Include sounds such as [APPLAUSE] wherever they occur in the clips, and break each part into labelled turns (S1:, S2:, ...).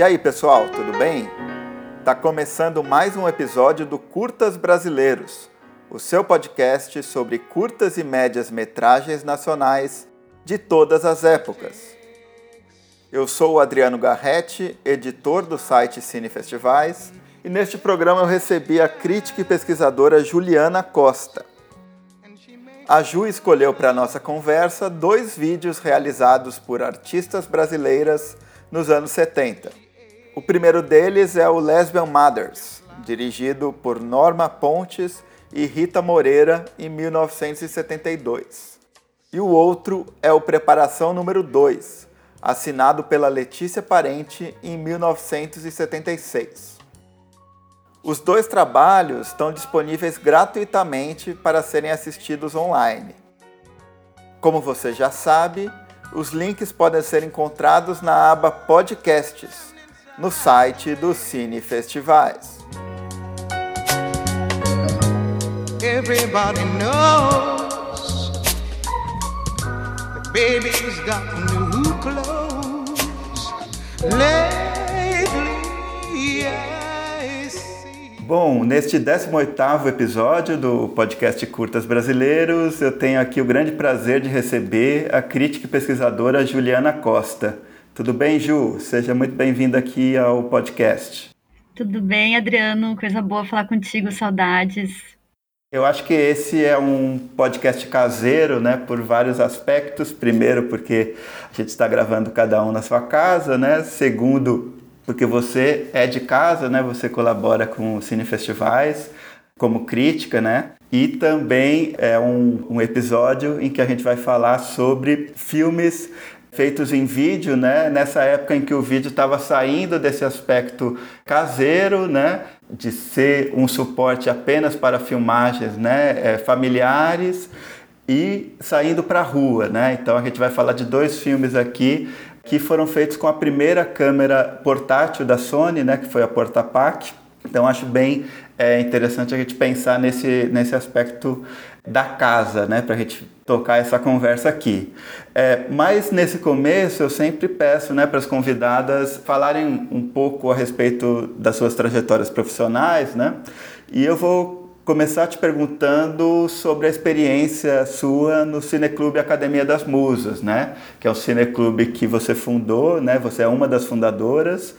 S1: E aí, pessoal, tudo bem? Tá começando mais um episódio do Curtas Brasileiros, o seu podcast sobre curtas e médias metragens nacionais de todas as épocas. Eu sou o Adriano Garretti, editor do site Cine Festivais, e neste programa eu recebi a crítica e pesquisadora Juliana Costa. A Ju escolheu para nossa conversa dois vídeos realizados por artistas brasileiras nos anos 70. O primeiro deles é o Lesbian Mothers, dirigido por Norma Pontes e Rita Moreira em 1972. E o outro é o Preparação número 2, assinado pela Letícia Parente em 1976. Os dois trabalhos estão disponíveis gratuitamente para serem assistidos online. Como você já sabe, os links podem ser encontrados na aba Podcasts, no site do Cine Festivais. Everybody knows the baby's got new clothes lately. Bom, neste 18º episódio do podcast Curtas Brasileiros, eu tenho aqui o grande prazer de receber a crítica e pesquisadora Juliana Costa. Tudo bem, Ju? Seja muito bem-vinda aqui ao podcast.
S2: Tudo bem, Adriano? Coisa boa falar contigo, saudades.
S1: Eu acho que esse é um podcast caseiro, né, por vários aspectos. Primeiro, porque a gente está gravando cada um na sua casa, né? Segundo, porque você é de casa, né? Você colabora com Cine Festivais como crítica, né? E também é um, um episódio em que a gente vai falar sobre filmes feitos em vídeo, né? Nessa época em que o vídeo estava saindo desse aspecto caseiro, né? De ser um suporte apenas para filmagens, né? É, familiares e saindo para a rua, né? Então a gente vai falar de dois filmes aqui que foram feitos com a primeira câmera portátil da Sony, né, que foi a Portapac. Então acho bem é, interessante a gente pensar nesse, nesse aspecto da casa, né, para a gente tocar essa conversa aqui. É, mas nesse começo eu sempre peço né, para as convidadas falarem um pouco a respeito das suas trajetórias profissionais, né, e eu vou começar te perguntando sobre a experiência sua no Cineclube Academia das Musas, né? Que é um cineclube que você fundou, né? Você é uma das fundadoras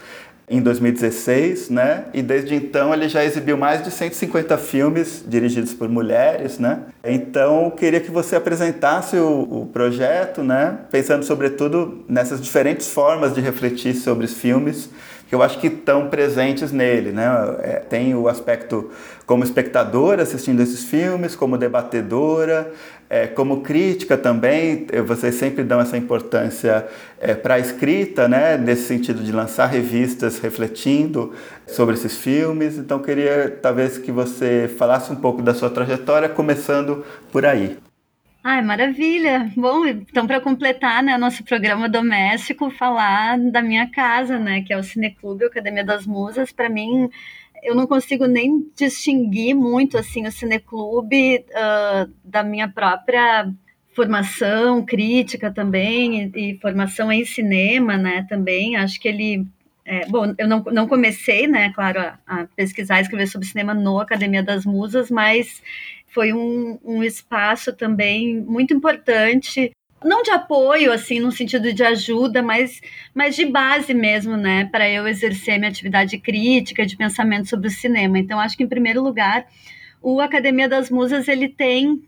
S1: em 2016, né? E desde então ele já exibiu mais de 150 filmes dirigidos por mulheres, né? Então queria que você apresentasse o, o, projeto, né? Pensando sobretudo nessas diferentes formas de refletir sobre os filmes que eu acho que estão presentes nele, né? É, tem o aspecto como espectadora assistindo esses filmes, como debatedora, é, como crítica também. Vocês sempre dão essa importância é, para a escrita, né? Nesse sentido de lançar revistas refletindo sobre esses filmes. Então queria talvez que você falasse um pouco da sua trajetória, começando por aí.
S2: Ai, maravilha! Bom, então para completar, né, nosso programa doméstico, falar da minha casa, né, que é o Cineclube Academia das Musas. Para mim, eu não consigo nem distinguir muito assim o Cineclube uh, da minha própria formação crítica também e, e, formação em cinema, né, também. Acho que ele é, bom, eu não, não comecei, né, claro, a, a pesquisar escrever sobre cinema no Academia das Musas, mas foi um, um espaço também muito importante não de apoio, assim, no sentido de ajuda, mas, mas de base mesmo, né, para eu exercer minha atividade crítica, de pensamento sobre o cinema. Então, acho que, em primeiro lugar, o Academia das Musas, ele tem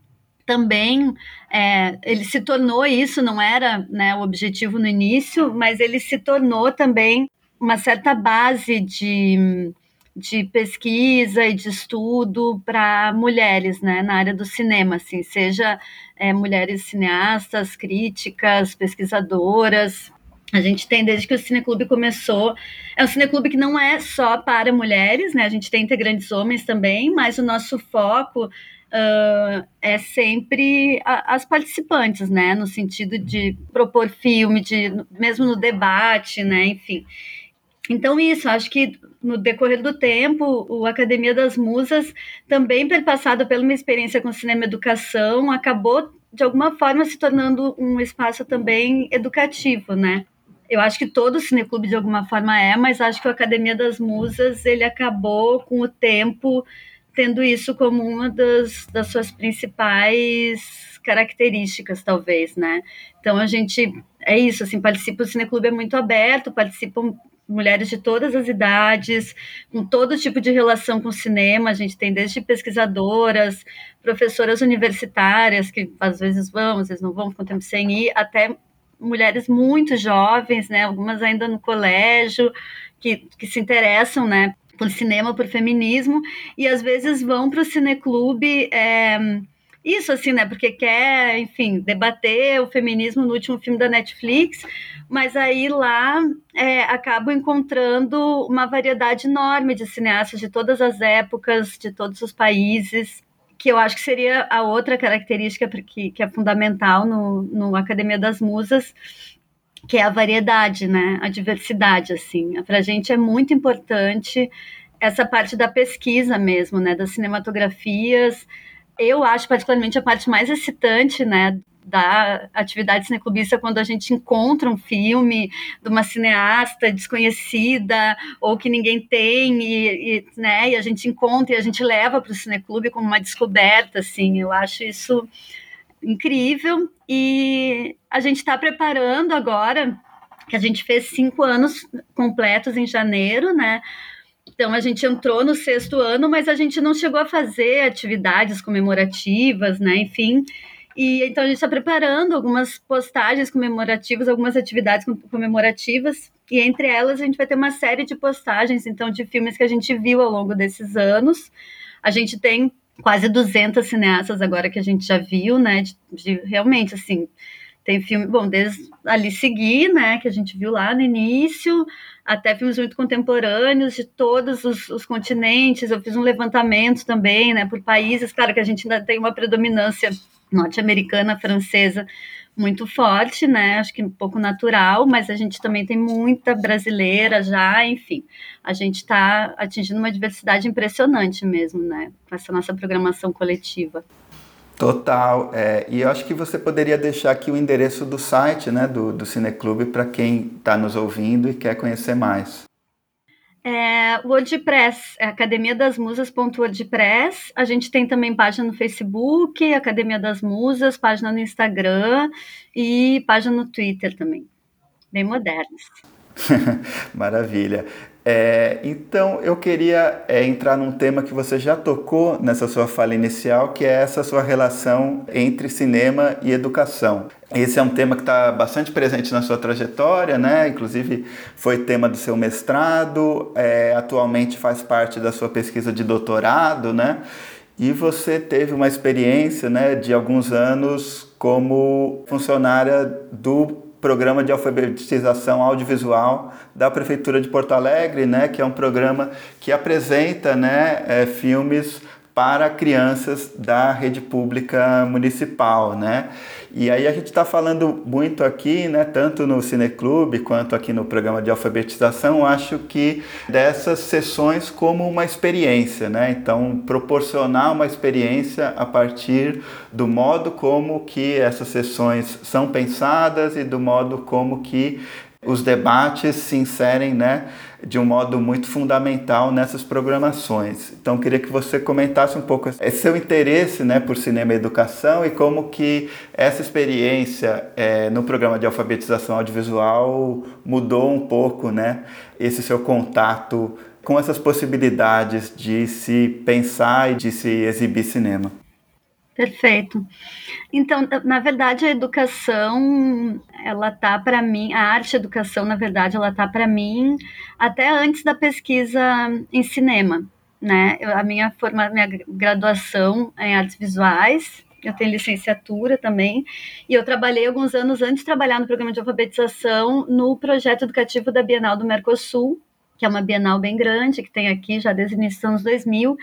S2: também, é, ele se tornou isso, não era né, o objetivo no início, mas ele se tornou também uma certa base de de pesquisa e de estudo para mulheres, né, na área do cinema, assim, seja é, mulheres cineastas, críticas, pesquisadoras. A gente tem desde que o Cineclube começou, é um cineclube que não é só para mulheres, né? A gente tem integrantes homens também, mas o nosso foco uh, é sempre a, as participantes, né? No sentido de propor filme, de mesmo no debate, né? Enfim. Então, isso, acho que no decorrer do tempo, o Academia das Musas, também perpassado pela uma experiência com cinema educação, acabou, de alguma forma, se tornando um espaço também educativo, né? eu acho que todo cineclube de alguma forma é, mas acho que o Academia das Musas ele acabou com o tempo tendo isso como uma das, das suas principais características, talvez, né? Então a gente é isso, assim, participa o cineclube é muito aberto, participam mulheres de todas as idades, com todo tipo de relação com o cinema. A gente tem desde pesquisadoras, professoras universitárias, que às vezes vão, às vezes não vão, ficam tempo sem ir, até mulheres muito jovens, né, algumas ainda no colégio, que, que se interessam, né, por cinema, por feminismo, e às vezes vão para o cineclube é, isso, assim, né? Porque quer, enfim, debater o feminismo no último filme da Netflix, mas aí lá é, acabo encontrando uma variedade enorme de cineastas de todas as épocas, de todos os países, que eu acho que seria a outra característica que, que é fundamental no, no Academia das Musas, que é a variedade, né? A diversidade, assim. Para a gente é muito importante essa parte da pesquisa mesmo, né? Das cinematografias, eu acho particularmente a parte mais excitante, né, da atividade cineclubista quando a gente encontra um filme de uma cineasta desconhecida ou que ninguém tem e, e né, e a gente encontra e a gente leva para o cineclube como uma descoberta, assim, eu acho isso incrível. E a gente está preparando agora que a gente fez cinco anos completos em janeiro, né, então a gente entrou no sexto ano, mas a gente não chegou a fazer atividades comemorativas, né? Enfim. E então a gente está preparando algumas postagens comemorativas, algumas atividades comemorativas, e entre elas a gente vai ter uma série de postagens, então, de filmes que a gente viu ao longo desses anos. A gente tem quase 200 cineastas agora que a gente já viu, né? De, de realmente, assim, tem filme, bom, desde ali seguir, né, que a gente viu lá no início, até filmes muito contemporâneos de todos os, os, continentes. Eu fiz um levantamento também, né, por países. Claro que a gente ainda tem uma predominância norte-americana, francesa muito forte, né? Acho que um pouco natural, mas a gente também tem muita brasileira já, enfim. A gente está atingindo uma diversidade impressionante mesmo, né? Com essa nossa programação coletiva.
S1: Total. É, e eu acho que você poderia deixar aqui o endereço do site né, do, do Cineclube para quem está nos ouvindo e quer conhecer mais.
S2: É, WordPress, é academiadasmusas.wordpress. A gente tem também página no Facebook, Academia das Musas, página no Instagram e página no Twitter também. Bem modernas. [LAUGHS]
S1: Maravilha. É, então eu queria é, entrar num tema que você já tocou nessa sua fala inicial, que é essa sua relação entre cinema e educação. Esse é um tema que está bastante presente na sua trajetória, né? Inclusive foi tema do seu mestrado, é, atualmente faz parte da sua pesquisa de doutorado, né? E você teve uma experiência, né, de alguns anos como funcionária do programa de alfabetização audiovisual da Prefeitura de Porto Alegre, né, que é um programa que apresenta né, é, filmes para crianças da rede pública municipal, né? E aí a gente está falando muito aqui, né, tanto no Cineclube quanto aqui no programa de alfabetização, acho que dessas sessões como uma experiência, né? Então, proporcionar uma experiência a partir do modo como que essas sessões são pensadas e do modo como que os debates se inserem, né, de um modo muito fundamental nessas programações. Então, queria que você comentasse um pouco esse seu interesse né, por cinema e educação e como que essa experiência é, no programa de alfabetização audiovisual mudou um pouco né, esse seu contato com essas possibilidades de se pensar e de se exibir cinema.
S2: Perfeito. Então, na verdade, a educação, ela tá para mim, a arte educação, na verdade, ela tá para mim até antes da pesquisa em cinema, né? Eu, a minha forma, minha graduação é em artes visuais, eu tenho licenciatura também, e eu trabalhei alguns anos antes de trabalhar no programa de alfabetização no projeto educativo da Bienal do Mercosul, que é uma bienal bem grande, que tem aqui já desde o início dos anos 2000,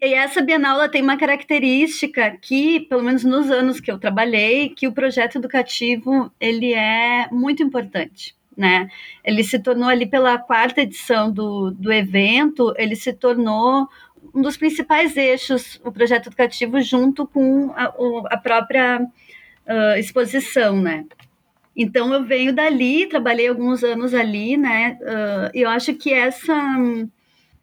S2: e essa Bienal tem uma característica que, pelo menos nos anos que eu trabalhei, que o projeto educativo ele é muito importante. Né? Ele se tornou ali pela quarta edição do, do evento, ele se tornou um dos principais eixos, o projeto educativo, junto com a, a própria uh, exposição, né? Então eu venho dali, trabalhei alguns anos ali, né? Uh, eu acho que essa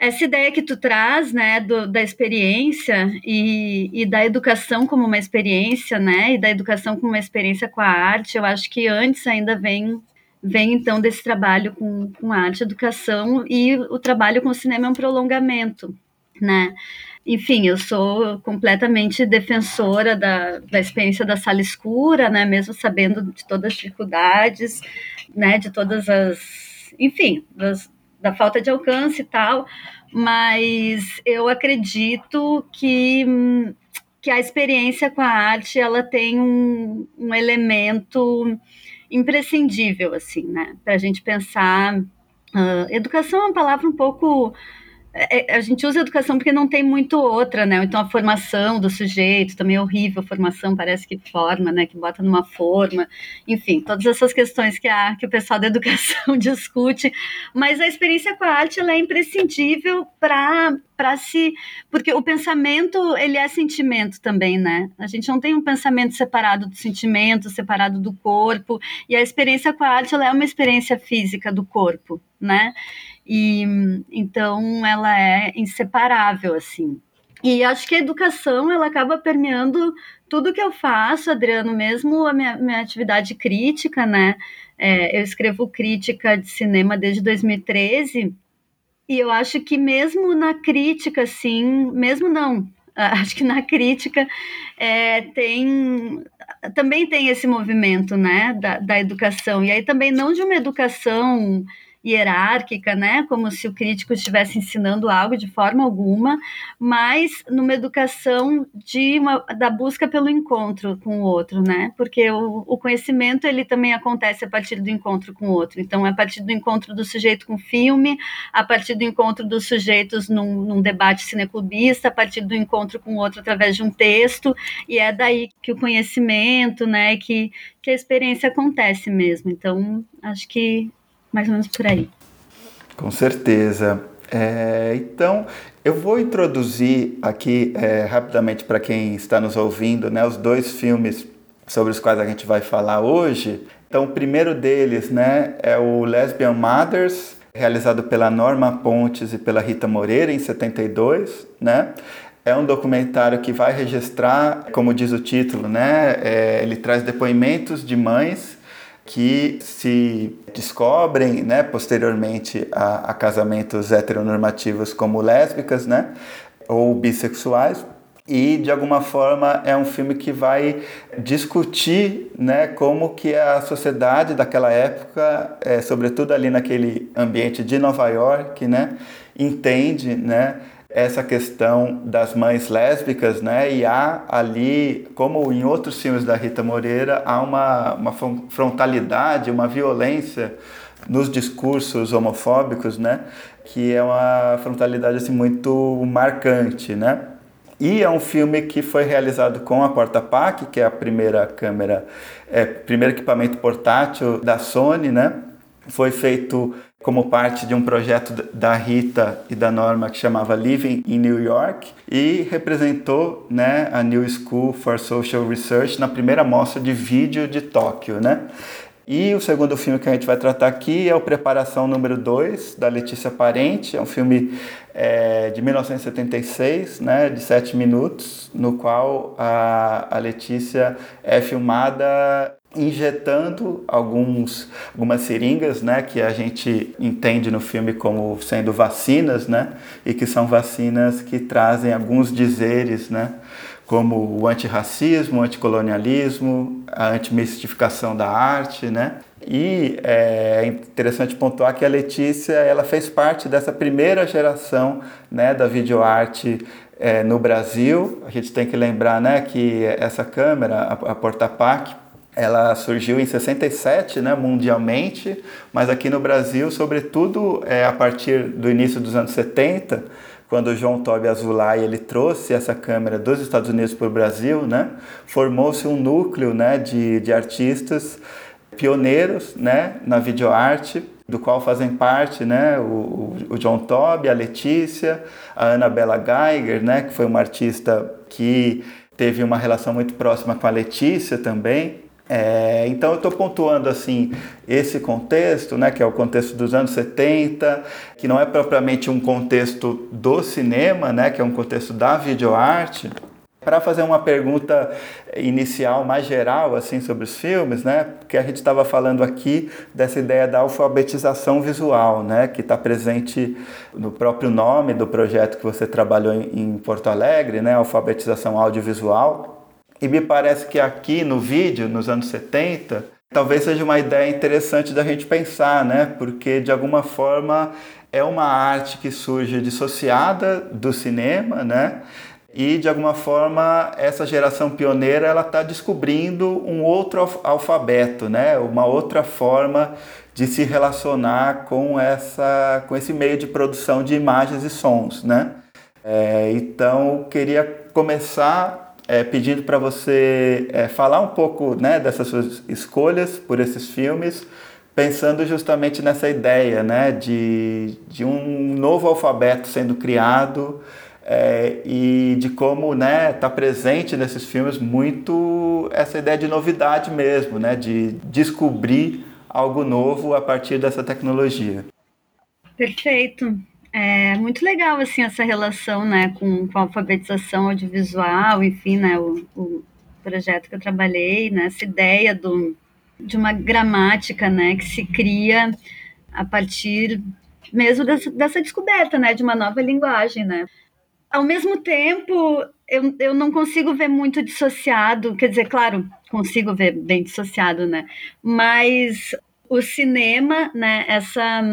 S2: essa ideia que tu traz, né, do, da experiência e, e, da educação como uma experiência, né, e da educação como uma experiência com a arte, eu acho que antes ainda vem vem então desse trabalho com, com arte, educação e o trabalho com o cinema é um prolongamento, né? Enfim, eu sou completamente defensora da, da experiência da sala escura, né? Mesmo sabendo de todas as dificuldades, né? De todas as, enfim, das, da falta de alcance e tal, mas eu acredito que que a experiência com a arte ela tem um, um elemento imprescindível assim, né? Para a gente pensar, uh, educação é uma palavra um pouco a gente usa educação porque não tem muito outra, né? Então a formação do sujeito também é horrível, a formação parece que forma, né? Que bota numa forma, enfim, todas essas questões que, a, que o pessoal da educação [LAUGHS] discute, mas a experiência com a arte ela é imprescindível para para se porque o pensamento ele é sentimento também né? A gente não tem um pensamento separado do sentimento separado do corpo. E a experiência com a arte ela é uma experiência física do corpo né e então ela é inseparável assim. E acho que a educação ela acaba permeando tudo que eu faço, Adriano, mesmo a minha, minha atividade crítica, né? É, eu escrevo crítica de cinema desde 2013 e eu acho que mesmo na crítica, assim, mesmo não, [LAUGHS] acho que na crítica é, tem também tem esse movimento, né, da, da educação e aí também não de uma educação hierárquica, né, como se o crítico estivesse ensinando algo de forma alguma, mas numa educação de uma, da busca pelo encontro com o outro, né, porque o, o conhecimento ele também acontece a partir do encontro com o outro, então é a partir do encontro do sujeito com o filme, a partir do encontro dos sujeitos num, num debate cineclubista, a partir do encontro com o outro através de um texto, e é daí que o conhecimento, né, que, que a experiência acontece mesmo, então acho que mais ou menos por aí.
S1: Com certeza. É, então, eu vou introduzir aqui é, rapidamente para quem está nos ouvindo né, os dois filmes sobre os quais a gente vai falar hoje. Então, o primeiro deles né, é o Lesbian Mothers, realizado pela Norma Pontes e pela Rita Moreira em 72, né? É um documentário que vai registrar, como diz o título, né? É, ele traz depoimentos de mães que se descobrem né, posteriormente a, a, casamentos heteronormativos como lésbicas né, ou bissexuais. E de alguma forma é um filme que vai discutir né, como que a sociedade daquela época, é, sobretudo ali naquele ambiente de Nova York, né, entende né, essa questão das mães lésbicas, né? E há ali, como em outros filmes da Rita Moreira, há uma, uma frontalidade, uma violência nos discursos homofóbicos, né? Que é uma frontalidade assim muito marcante, né? E é um filme que foi realizado com a Porta Pac, que é a primeira câmera, é, primeiro equipamento portátil da Sony, né? Foi feito como parte de um projeto da Rita e da Norma que chamava Living in New York e representou né, a New School for Social Research na primeira mostra de vídeo de Tóquio. Né? E o segundo filme que a gente vai tratar aqui é o Preparação número 2, da Letícia Parente. É um filme é, de 1976, né, de sete minutos, no qual a, a Letícia é filmada injetando alguns, algumas seringas, né, que a gente entende no filme como sendo vacinas, né, e que são vacinas que trazem alguns dizeres, né, como o antirracismo, o anticolonialismo, a antimistificação da arte, né, e é interessante pontuar que a Letícia ela fez parte dessa primeira geração né, da videoarte é, no Brasil. A gente tem que lembrar né, que essa câmera, a, a Portapac, ela surgiu em 67, né, mundialmente, mas aqui no Brasil, sobretudo é, a partir do início dos anos 70, quando o João Tobi Azulay ele trouxe essa câmera dos Estados Unidos para o Brasil, né, formou-se um núcleo né, de, de artistas pioneiros né, na videoarte, do qual fazem parte né, o, o John Toby, a Letícia, a Annabella Geiger, né, que foi uma artista que teve uma relação muito próxima com a Letícia também, É, então eu estou pontuando assim esse contexto, né, que é o contexto dos anos 70, que não é propriamente um contexto do cinema, né, que é um contexto da videoarte, para fazer uma pergunta inicial mais geral assim sobre os filmes, né? Porque a gente estava falando aqui dessa ideia da alfabetização visual, né? Que está presente no próprio nome do projeto que você trabalhou em Porto Alegre, né? Alfabetização audiovisual. E me parece que aqui no vídeo, nos anos 70, talvez seja uma ideia interessante da gente pensar, né? Porque de alguma forma é uma arte que surge dissociada do cinema, né? e de alguma forma essa geração pioneira ela está descobrindo um outro alfabeto, né? Uma outra forma de se relacionar com essa com esse meio de produção de imagens e sons, né? É, então queria começar é, pedindo para você é, falar um pouco né, dessas suas escolhas por esses filmes, pensando justamente nessa ideia né, de, de um novo alfabeto sendo criado é, e de como né tá presente nesses filmes muito essa ideia de novidade mesmo né de descobrir algo novo a partir dessa tecnologia.
S2: Perfeito é muito legal assim essa relação né com, com a alfabetização audiovisual enfim né o, o projeto que eu trabalhei né essa ideia do de uma gramática né que se cria a partir mesmo dessa, dessa descoberta né de uma nova linguagem né ao mesmo tempo, eu, eu não consigo ver muito dissociado, quer dizer, claro, consigo ver bem dissociado, né? Mas o cinema, né, essa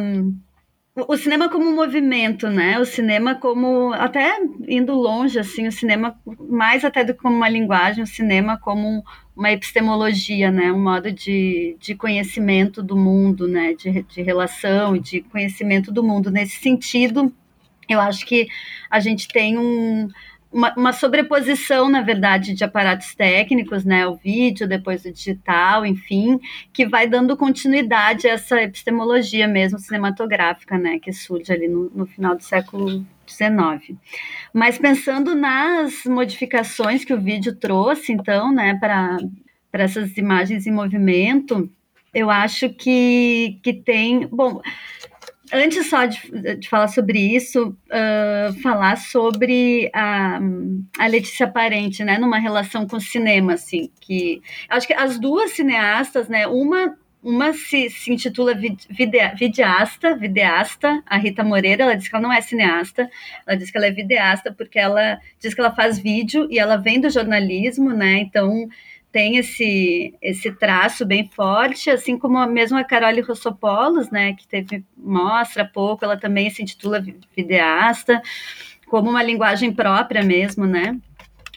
S2: o cinema como movimento, né? O cinema como até indo longe assim, o cinema mais até do que como uma linguagem, o cinema como uma epistemologia, né? Um modo de, de conhecimento do mundo, né? De, de relação de conhecimento do mundo. Nesse sentido, eu acho que a gente tem um, uma, uma, sobreposição, na verdade, de aparatos técnicos, né? O vídeo, depois o digital, enfim, que vai dando continuidade a essa epistemologia mesmo cinematográfica, né? Que surge ali no, no final do século XIX. Mas pensando nas modificações que o vídeo trouxe, então, né, para essas imagens em movimento, eu acho que, que tem. Bom antes só de, de, falar sobre isso, uh, falar sobre a, a Letícia Parente, né, numa relação com o cinema, assim, que acho que as duas cineastas, né, uma uma se, se intitula videa, videasta, videasta, a Rita Moreira, ela diz que ela não é cineasta, ela diz que ela é videasta porque ela diz que ela faz vídeo e ela vem do jornalismo, né, então tem esse, esse traço bem forte, assim como a mesma Carole Rossopolos, né, que teve mostra pouco, ela também se intitula videasta, como uma linguagem própria mesmo, né?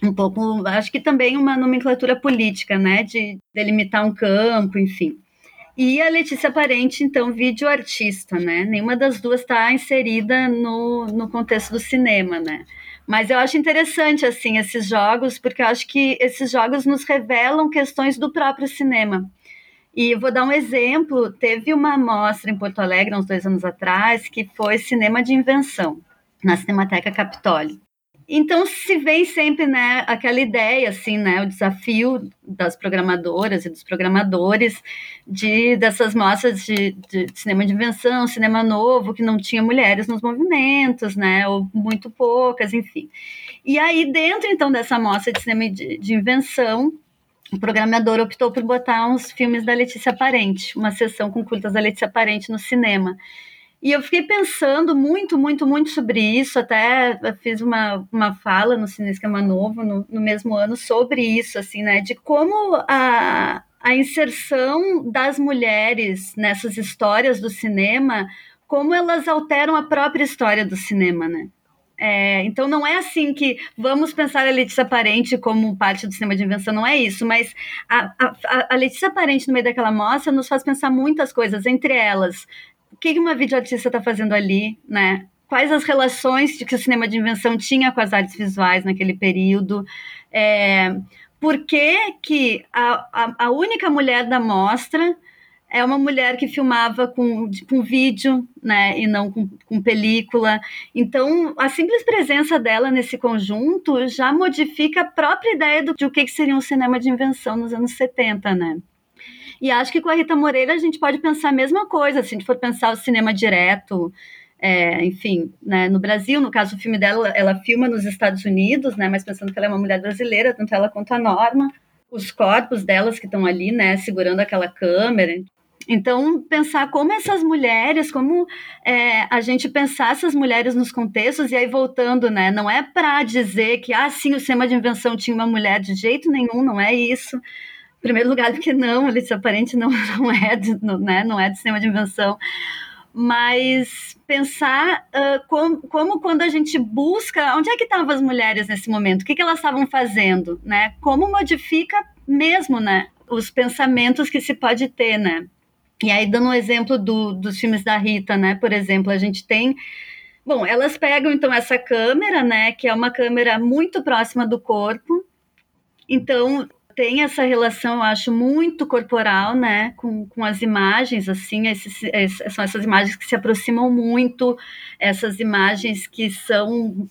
S2: Um pouco, acho que também uma nomenclatura política, né, de delimitar um campo, enfim. E a Letícia Parente, então, vídeo artista, né? Nenhuma das duas está inserida no, no contexto do cinema, né? Mas eu acho interessante, assim, esses jogos, porque eu acho que esses jogos nos revelam questões do próprio cinema. E vou dar um exemplo: teve uma mostra em Porto Alegre, uns dois anos atrás, que foi Cinema de Invenção, na Cinemateca Capitólio. Então se vem sempre, né, aquela ideia, assim, né, o desafio das programadoras e dos programadores de dessas mostras de, de, cinema de invenção, cinema novo, que não tinha mulheres nos movimentos, né, ou muito poucas, enfim. E aí dentro então dessa mostra de cinema de, de invenção, o programador optou por botar uns filmes da Letícia Parente, uma sessão com curtas da Letícia Parente no cinema. E eu fiquei pensando muito, muito, muito sobre isso. Até fiz uma, uma fala no Cinescama Novo no, no mesmo ano sobre isso, assim, né? De como a, a inserção das mulheres nessas histórias do cinema, como elas alteram a própria história do cinema, né? É, então não é assim que vamos pensar a Letícia Parente como parte do cinema de invenção, não é isso, mas a, a, a Letícia Parente no meio daquela mostra nos faz pensar muitas coisas, entre elas o que uma videoartista está fazendo ali, né? Quais as relações que o cinema de invenção tinha com as artes visuais naquele período? É, por que, que a, a, a única mulher da mostra é uma mulher que filmava com, com vídeo, né, e não com, com, película. Então, a simples presença dela nesse conjunto já modifica a própria ideia do, de o que seria um cinema de invenção nos anos 70, né? E acho que com a Rita Moreira a gente pode pensar a mesma coisa, se a gente for pensar o cinema direto, é, enfim, né, no Brasil, no caso o filme dela, ela filma nos Estados Unidos, né, mas pensando que ela é uma mulher brasileira, tanto ela quanto a Norma, os corpos delas que estão ali, né, segurando aquela câmera. Então, pensar como essas mulheres, como é, a gente pensar essas mulheres nos contextos, e aí voltando, né? Não é para dizer que, ah, sim, o cinema de invenção tinha uma mulher de jeito nenhum, não é isso. Primeiro lugar, porque não, Alice Aparente não, [LAUGHS] não, é de, não, né, não é de cinema de invenção. Mas pensar uh, como, como, quando a gente busca, onde é que estavam as mulheres nesse momento? O que, que elas estavam fazendo, né? Como modifica mesmo, né? Os pensamentos que se pode ter, né? E aí, dando um exemplo do, dos filmes da Rita, né? Por exemplo, a gente tem. Bom, elas pegam então essa câmera, né? Que é uma câmera muito próxima do corpo. Então, tem essa relação, acho, muito corporal, né? Com, com as imagens, assim. Esses, são essas imagens que se aproximam muito, essas imagens que são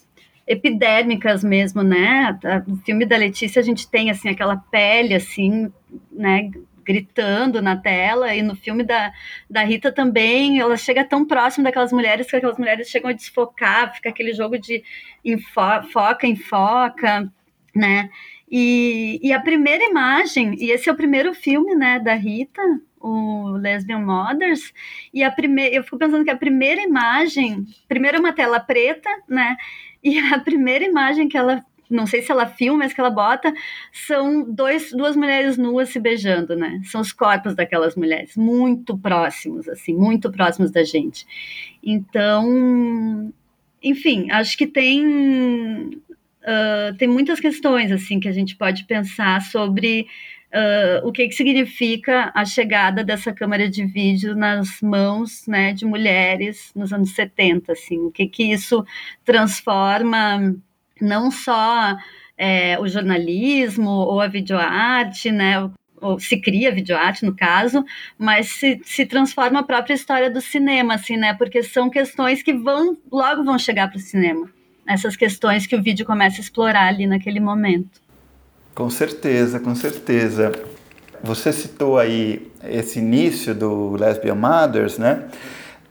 S2: epidérmicas mesmo, né? No filme da Letícia a gente tem assim aquela pele assim, né, gritando na tela, e no filme da, da Rita também, ela chega tão próximo daquelas mulheres que aquelas mulheres chegam a desfocar, fica aquele jogo de enfo, foca em foca, né? E, e a primeira imagem, e esse é o primeiro filme, né, da Rita, o Lesbian Mothers, e a primeira, eu fico pensando que a primeira imagem, primeiro é uma tela preta, né, e a primeira imagem que ela não sei se ela filma, mas que ela bota, são dois, duas mulheres nuas se beijando, né? São os corpos daquelas mulheres, muito próximos, assim, muito próximos da gente. Então, enfim, acho que tem, tem muitas questões, assim, que a gente pode pensar sobre uh, o que, que significa a chegada dessa câmera de vídeo nas mãos, né, de mulheres nos anos 70, assim, o que que isso transforma não só é, o jornalismo ou a videoarte, né, ou se cria videoarte no caso, mas se, se transforma a própria história do cinema, assim, né, porque são questões que vão, logo vão chegar para o cinema, essas questões que o vídeo começa a explorar ali naquele momento.
S1: Com certeza, com certeza. Você citou aí esse início do Lesbian Mothers, né?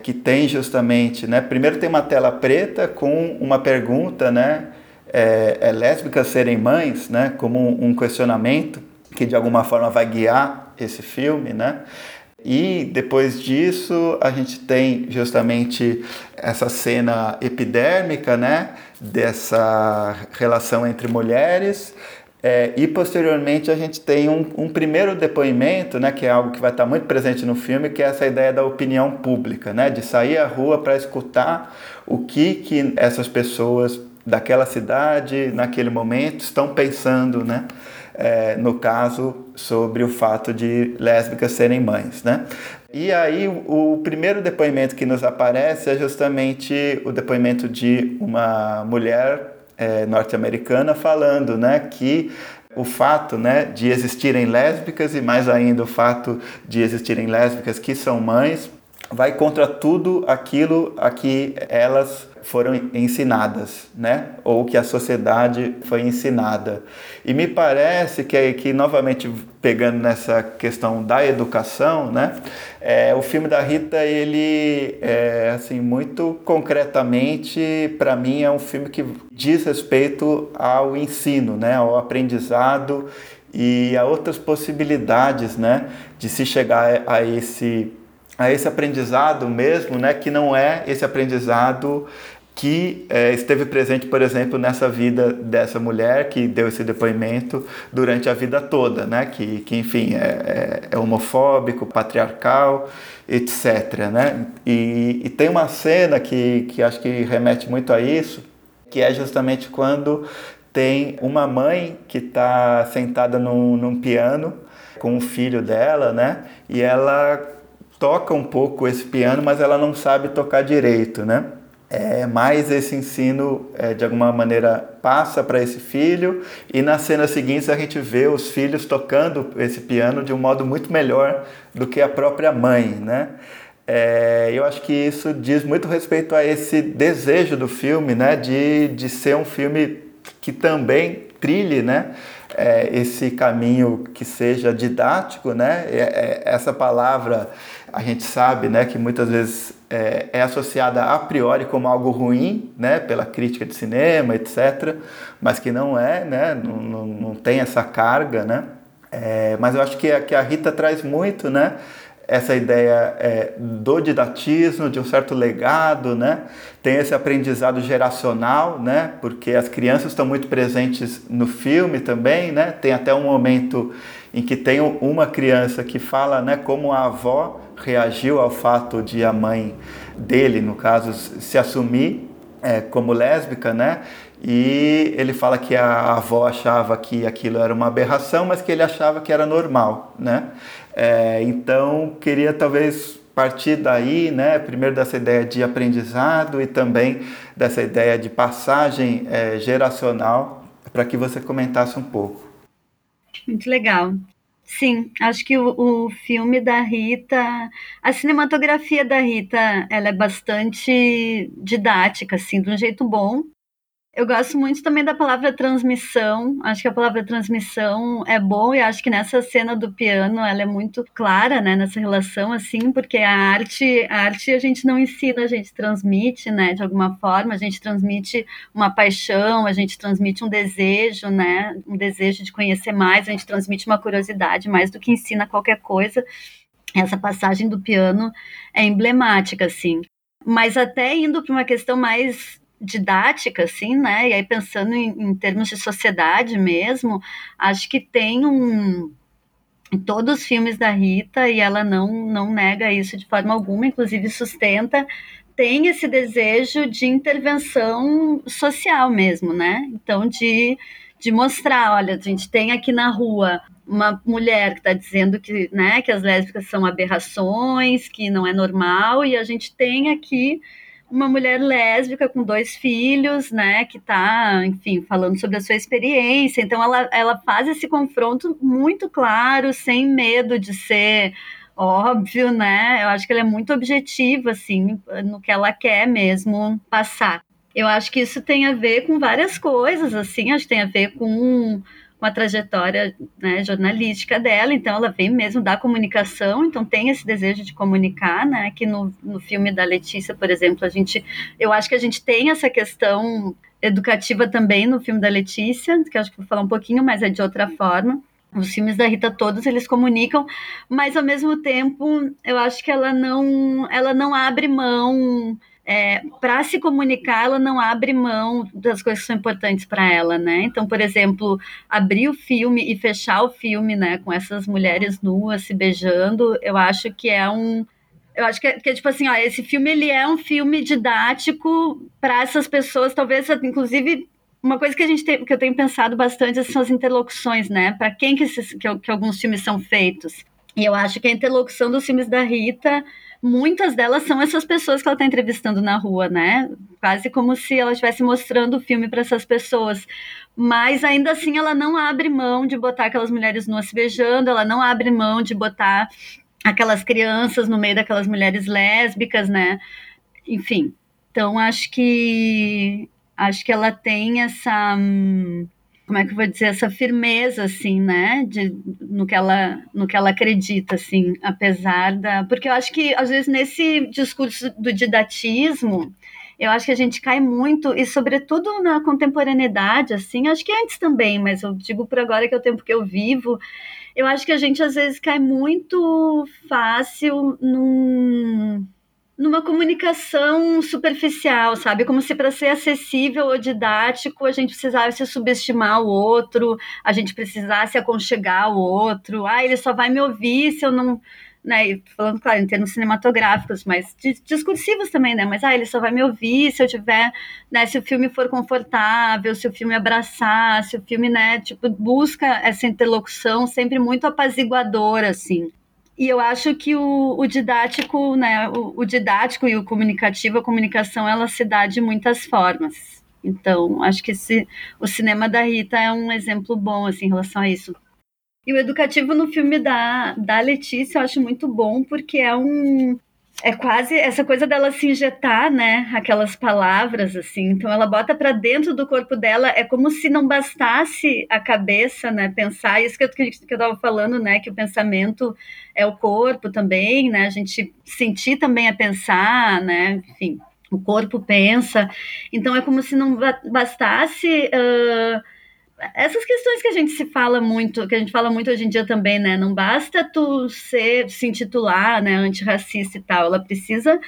S1: Que tem justamente, né? Primeiro tem uma tela preta com uma pergunta, né? é, é, lésbicas serem mães, né, como um, questionamento que de alguma forma vai guiar esse filme, né? E depois disso a gente tem justamente essa cena epidérmica, né, dessa relação entre mulheres. É, e posteriormente a gente tem um, um, primeiro depoimento, né, que é algo que vai estar muito presente no filme, que é essa ideia da opinião pública, né, de sair à rua para escutar o que, que essas pessoas daquela cidade, naquele momento, estão pensando, né? É, no caso, sobre o fato de lésbicas serem mães, né? E aí, o, primeiro depoimento que nos aparece é justamente o depoimento de uma mulher é, norte-americana falando, né, que o fato né, de existirem lésbicas e mais ainda o fato de existirem lésbicas que são mães vai contra tudo aquilo a que elas foram ensinadas, né? Ou que a sociedade foi ensinada. E me parece que, que novamente pegando nessa questão da educação, né? É, o filme da Rita, ele, é, assim, muito concretamente, para mim, é um filme que diz respeito ao ensino, né? Ao aprendizado e a outras possibilidades, né? De se chegar a esse a esse aprendizado mesmo, né, que não é esse aprendizado que é, esteve presente, por exemplo, nessa vida dessa mulher que deu esse depoimento durante a vida toda, né? Que, que enfim, é, é, é homofóbico, patriarcal, etc. Né? E, e, tem uma cena que, que acho que remete muito a isso, que é justamente quando tem uma mãe que está sentada num, num piano com o filho dela, né? E ela toca um pouco esse piano, mas ela não sabe tocar direito, né? É, mas esse ensino, é, de alguma maneira, passa para esse filho, e nas cenas seguintes a gente vê os filhos tocando esse piano de um modo muito melhor do que a própria mãe, né? É, eu acho que isso diz muito respeito a esse desejo do filme, né? De, de ser um filme que também trilhe, né? é, esse caminho que seja didático, né? É, é, essa palavra a gente sabe, né, que muitas vezes é, é, associada a priori como algo ruim, né, pela crítica de cinema, etc., mas que não é, né, não, não, não tem essa carga, né. É, mas eu acho que a, que a Rita traz muito, né, essa ideia é, do didatismo, de um certo legado, né? Tem esse aprendizado geracional, né? Porque as crianças estão muito presentes no filme também, né? Tem até um momento em que tem uma criança que fala, né, como a avó reagiu ao fato de a mãe dele, no caso, se assumir é, como lésbica, né? E ele fala que a avó achava que aquilo era uma aberração, mas que ele achava que era normal, né? É, então, queria talvez partir daí, né? Primeiro dessa ideia de aprendizado e também dessa ideia de passagem é, geracional, para que você comentasse um pouco.
S2: Muito legal. Sim, acho que o, o, filme da Rita, a cinematografia da Rita, ela é bastante didática, assim, de um jeito bom. Eu gosto muito também da palavra transmissão. Acho que a palavra transmissão é bom e acho que nessa cena do piano ela é muito clara, né, nessa relação assim, porque a arte, a arte a gente não ensina, a gente transmite, né, de alguma forma, a gente transmite uma paixão, a gente transmite um desejo, né, um desejo de conhecer mais, a gente transmite uma curiosidade mais do que ensina qualquer coisa. Essa passagem do piano é emblemática assim. Mas até indo para uma questão mais didática, assim, né? E aí pensando em, em termos de sociedade mesmo, acho que tem um em todos os filmes da Rita e ela não não nega isso de forma alguma, inclusive sustenta tem esse desejo de intervenção social mesmo, né? Então de de mostrar, olha, a gente tem aqui na rua uma mulher que está dizendo que, né, que as lésbicas são aberrações, que não é normal, e a gente tem aqui uma mulher lésbica com dois filhos, né, que está, enfim, falando sobre a sua experiência. Então, ela, ela faz esse confronto muito claro, sem medo de ser óbvio, né? Eu acho que ela é muito objetiva, assim, no que ela quer mesmo passar. Eu acho que isso tem a ver com várias coisas, assim, acho que tem a ver com com a trajetória né, jornalística dela, então ela vem mesmo da comunicação, então tem esse desejo de comunicar, né? Que no, no filme da Letícia, por exemplo, a gente, eu acho que a gente tem essa questão educativa também no filme da Letícia, que acho que vou falar um pouquinho, mas é de outra forma. Os filmes da Rita todos eles comunicam, mas ao mesmo tempo eu acho que ela não, ela não abre mão é, para se comunicar, ela não abre mão das coisas que são importantes para ela, né? Então, por exemplo, abrir o filme e fechar o filme, né, com essas mulheres nuas se beijando, eu acho que é um eu acho que é, que é, tipo assim, ó, esse filme ele é um filme didático para essas pessoas, talvez inclusive uma coisa que a gente tem, que eu tenho pensado bastante são as interlocuções, né? Para quem que, esses, que, que alguns filmes são feitos. E eu acho que a interlocução dos filmes da Rita muitas delas são essas pessoas que ela está entrevistando na rua, né? Quase como se ela estivesse mostrando o filme para essas pessoas. Mas ainda assim ela não abre mão de botar aquelas mulheres nuas se beijando, ela não abre mão de botar aquelas crianças no meio daquelas mulheres lésbicas, né? Enfim. Então acho que acho que ela tem essa hum, como é que eu vou dizer essa firmeza assim né de, no que ela no que ela acredita assim apesar da porque eu acho que às vezes nesse discurso do didatismo eu acho que a gente cai muito e sobretudo na contemporaneidade assim acho que antes também mas eu digo por agora que é o tempo que eu vivo eu acho que a gente às vezes cai muito fácil num numa comunicação superficial, sabe? Como se para ser acessível ou didático a gente precisasse subestimar o outro, a gente precisasse aconchegar o outro. Ah, ele só vai me ouvir se eu não. Né, falando, claro, em termos cinematográficos, mas discursivos também, né? Mas ah, ele só vai me ouvir se eu tiver, né? Se o filme for confortável, se o filme abraçar, se o filme, né? Tipo, busca essa interlocução sempre muito apaziguadora, assim. E eu acho que o, o didático, né, o, o, didático e o comunicativo, a comunicação, ela se dá de muitas formas. Então, acho que esse, o cinema da Rita é um exemplo bom assim, em relação a isso. E o educativo no filme da, da Letícia eu acho muito bom, porque é um, é quase essa coisa dela se injetar, né? Aquelas palavras, assim. Então, ela bota para dentro do corpo dela. É como se não bastasse a cabeça, né? Pensar. Isso que eu, que eu tava falando, né? Que o pensamento é o corpo também, né? A gente sentir também é pensar, né? Enfim, o corpo pensa. Então, é como se não bastasse. Uh, essas questões que a gente se fala muito, que a gente fala muito hoje em dia também, né? Não basta tu ser, se intitular, né, antirracista e tal, ela precisa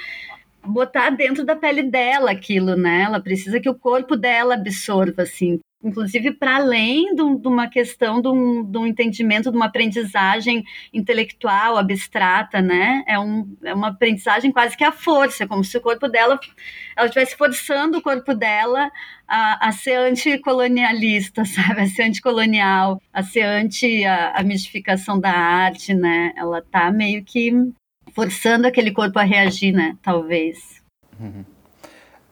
S2: botar dentro da pele dela aquilo, né? Ela precisa que o corpo dela absorva, assim inclusive para além de, uma questão de um, de um, entendimento, de uma aprendizagem intelectual, abstrata, né? É, um, é uma aprendizagem quase que à força, como se o corpo dela, ela estivesse forçando o corpo dela a, a ser anticolonialista, [LAUGHS] sabe? A ser anticolonial, a ser anti a, a mistificação da arte, né? Ela tá meio que forçando aquele corpo a reagir, né? Talvez.
S1: Uhum.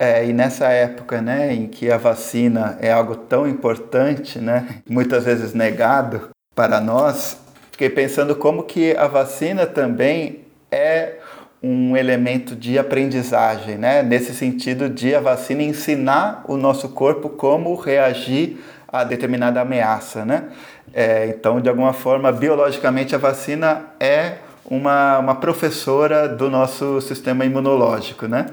S1: É, e nessa época, né, em que a vacina é algo tão importante, né, muitas vezes negado para nós, fiquei pensando como que a vacina também é um elemento de aprendizagem, né, nesse sentido de a vacina ensinar o nosso corpo como reagir a determinada ameaça, né. É, então, de alguma forma, biologicamente, a vacina é uma, uma professora do nosso sistema imunológico, né?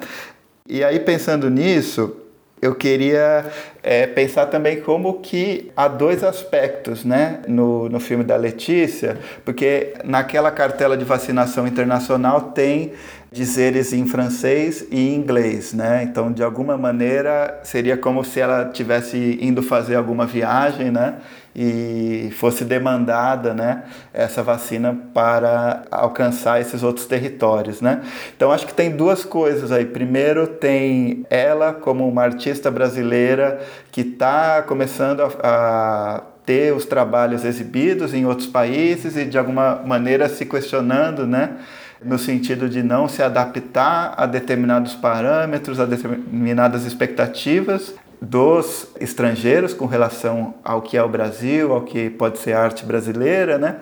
S1: E aí, pensando nisso, eu queria é, pensar também como que há dois aspectos né, no, no filme da Letícia, porque naquela cartela de vacinação internacional tem dizeres em francês e inglês, né? Então, de alguma maneira, seria como se ela tivesse indo fazer alguma viagem, né? E fosse demandada, né? Essa vacina para alcançar esses outros territórios, né? Então, acho que tem duas coisas aí. Primeiro, tem ela como uma artista brasileira que está começando a, a ter os trabalhos exibidos em outros países e de alguma maneira se questionando, né? no sentido de não se adaptar a determinados parâmetros, a determinadas expectativas dos estrangeiros com relação ao que é o Brasil, ao que pode ser arte brasileira, né?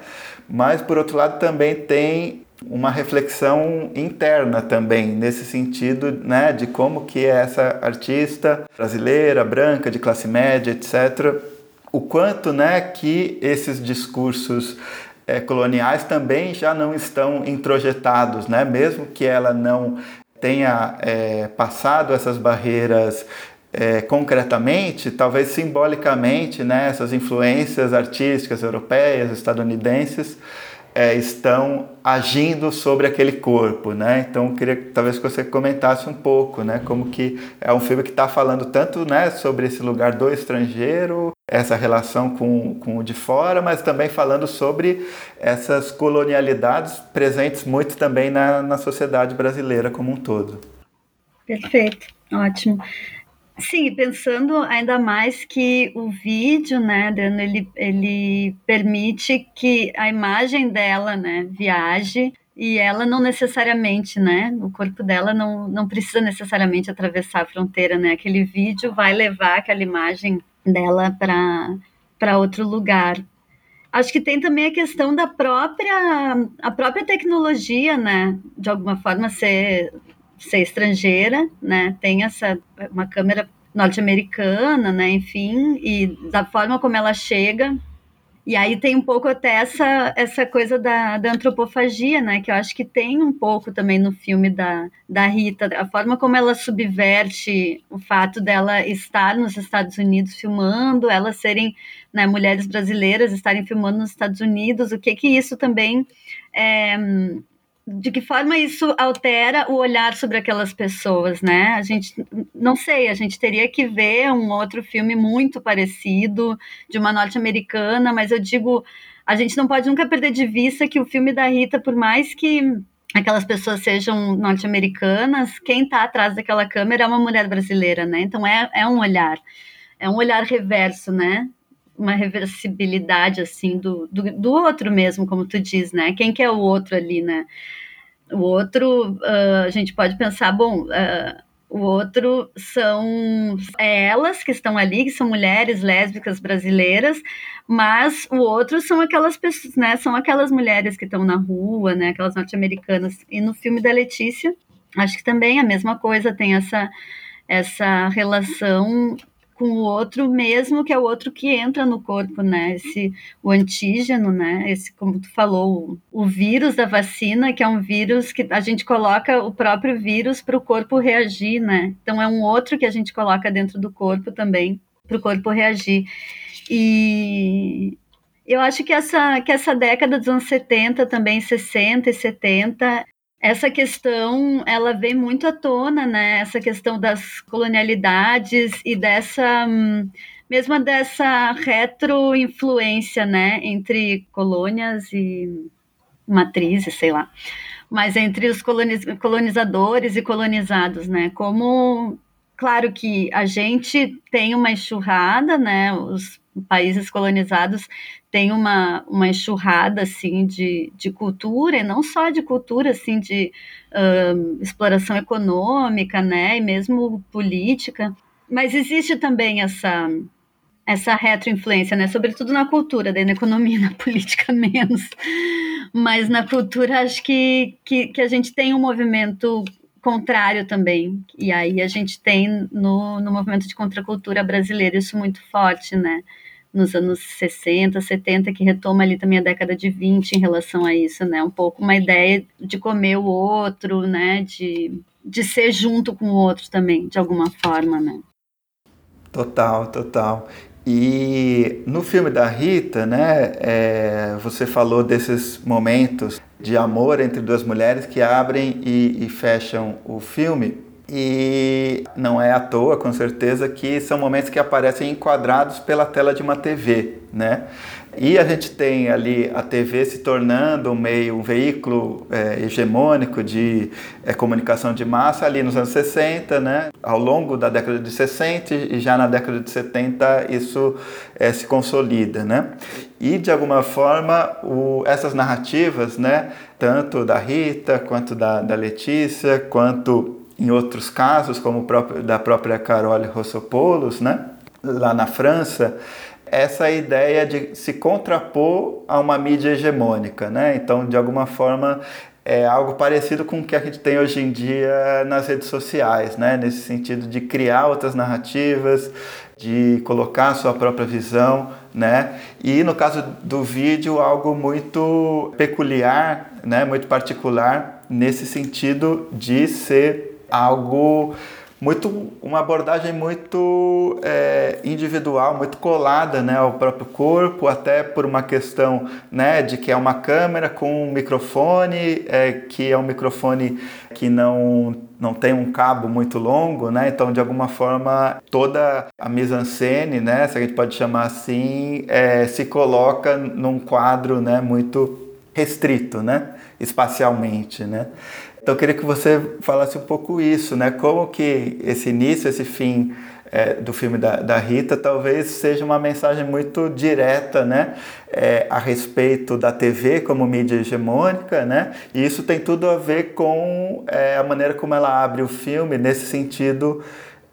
S1: Mas por outro lado também tem uma reflexão interna também nesse sentido, né, de como que é essa artista brasileira, branca, de classe média, etc. O quanto, né, que esses discursos é, coloniais também já não estão introjetados, né? mesmo que ela não tenha é, passado essas barreiras é, concretamente, talvez simbolicamente, né, essas influências artísticas europeias, estadunidenses, é, estão agindo sobre aquele corpo, né? Então queria talvez que você comentasse um pouco, né? Como que é um filme que está falando tanto, né, sobre esse lugar do estrangeiro, essa relação com, com o de fora, mas também falando sobre essas colonialidades presentes muito também na, na sociedade brasileira como um todo.
S2: Perfeito, ótimo. Sim, pensando ainda mais que o vídeo, né, Dano, ele, ele permite que a imagem dela, né, viaje e ela não necessariamente, né, o corpo dela não, não precisa necessariamente atravessar a fronteira, né, aquele vídeo vai levar aquela imagem dela para outro lugar. Acho que tem também a questão da própria a própria tecnologia, né, de alguma forma ser ser estrangeira, né? Tem essa uma câmera norte-americana, né? Enfim, e da forma como ela chega. E aí tem um pouco até essa, essa coisa da, da antropofagia, né? Que eu acho que tem um pouco também no filme da, da Rita, a forma como ela subverte o fato dela estar nos Estados Unidos filmando, elas serem né, mulheres brasileiras estarem filmando nos Estados Unidos, o que que isso também é, de que forma isso altera o olhar sobre aquelas pessoas, né? A gente não sei, a gente teria que ver um outro filme muito parecido de uma norte-americana, mas eu digo, a gente não pode nunca perder de vista que o filme da Rita, por mais que aquelas pessoas sejam norte-americanas, quem está atrás daquela câmera é uma mulher brasileira, né? Então é, é um olhar, é um olhar reverso, né? Uma reversibilidade assim do, do, do, outro mesmo, como tu diz, né? Quem que é o outro ali, né? O outro, uh, a gente pode pensar, bom, uh, O outro são é elas que estão ali, que são mulheres lésbicas brasileiras, mas o outro são aquelas pessoas, né? São aquelas mulheres que estão na rua, né? Aquelas norte-americanas. E no filme da Letícia, acho que também a mesma coisa, tem essa, essa relação com o outro mesmo, que é o outro que entra no corpo, né? Esse, o antígeno, né? Esse, como tu falou, o, o vírus da vacina, que é um vírus que a gente coloca o próprio vírus para o corpo reagir, né? Então é um outro que a gente coloca dentro do corpo também, para o corpo reagir. E eu acho que essa, que essa década dos anos 70, também 60 e 70, essa questão ela vem muito à tona, né? Essa questão das colonialidades e dessa mesmo dessa retroinfluência, né, entre colônias e matrizes, sei lá, mas entre os colonizadores e colonizados, né? Como, claro que a gente tem uma enxurrada, né? Os países colonizados tem uma, uma enxurrada assim de, de cultura, e não só de cultura, assim, de uh, exploração econômica, né, e mesmo política, mas existe também essa essa retroinfluência, né, sobretudo na cultura, daí na economia, [LAUGHS] na política menos, mas na cultura acho que, que, que a gente tem um movimento contrário também, e aí a gente tem no, no movimento de contracultura brasileiro isso muito forte, né, nos anos 60, 70, que retoma ali também a década de 20 em relação a isso, né? Um pouco uma ideia de comer o outro, né? De, de ser junto com o outro também, de alguma forma, né?
S1: Total, total. E no filme da Rita, né, é, você falou desses momentos de amor entre duas mulheres que abrem e, e fecham o filme. E não é à toa, com certeza, que são momentos que aparecem enquadrados pela tela de uma TV, né? E a gente tem ali a TV se tornando um meio, um veículo é, hegemônico de é, comunicação de massa ali nos anos 60, né? Ao longo da década de 60 e já na década de 70 isso é, se consolida, né? E de alguma forma o, essas narrativas, né? Tanto da Rita quanto da, da Letícia, quanto em outros casos, como próprio, da própria Carole Rossopoulos, né? lá na França, essa ideia de se contrapor a uma mídia hegemônica. Né? Então, de alguma forma, é algo parecido com o que a gente tem hoje em dia nas redes sociais, né? nesse sentido de criar outras narrativas, de colocar a sua própria visão, né? E no caso do vídeo, algo muito peculiar, né? muito particular, nesse sentido de ser algo muito uma abordagem muito é, individual, muito colada né, ao próprio corpo, até por uma questão né, de que é uma câmera com um microfone, é, que é um microfone que não, não tem um cabo muito longo, né? Então, de alguma forma, toda a mise-en-scène, né, se a gente pode chamar assim, é, se coloca num quadro né, muito restrito, né, espacialmente, né? Então eu queria que você falasse um pouco isso, né? Como que esse início, esse fim é, do filme da, da, Rita talvez seja uma mensagem muito direta, né? É, a respeito da TV como mídia hegemônica, né? E isso tem tudo a ver com é, a maneira como ela abre o filme nesse sentido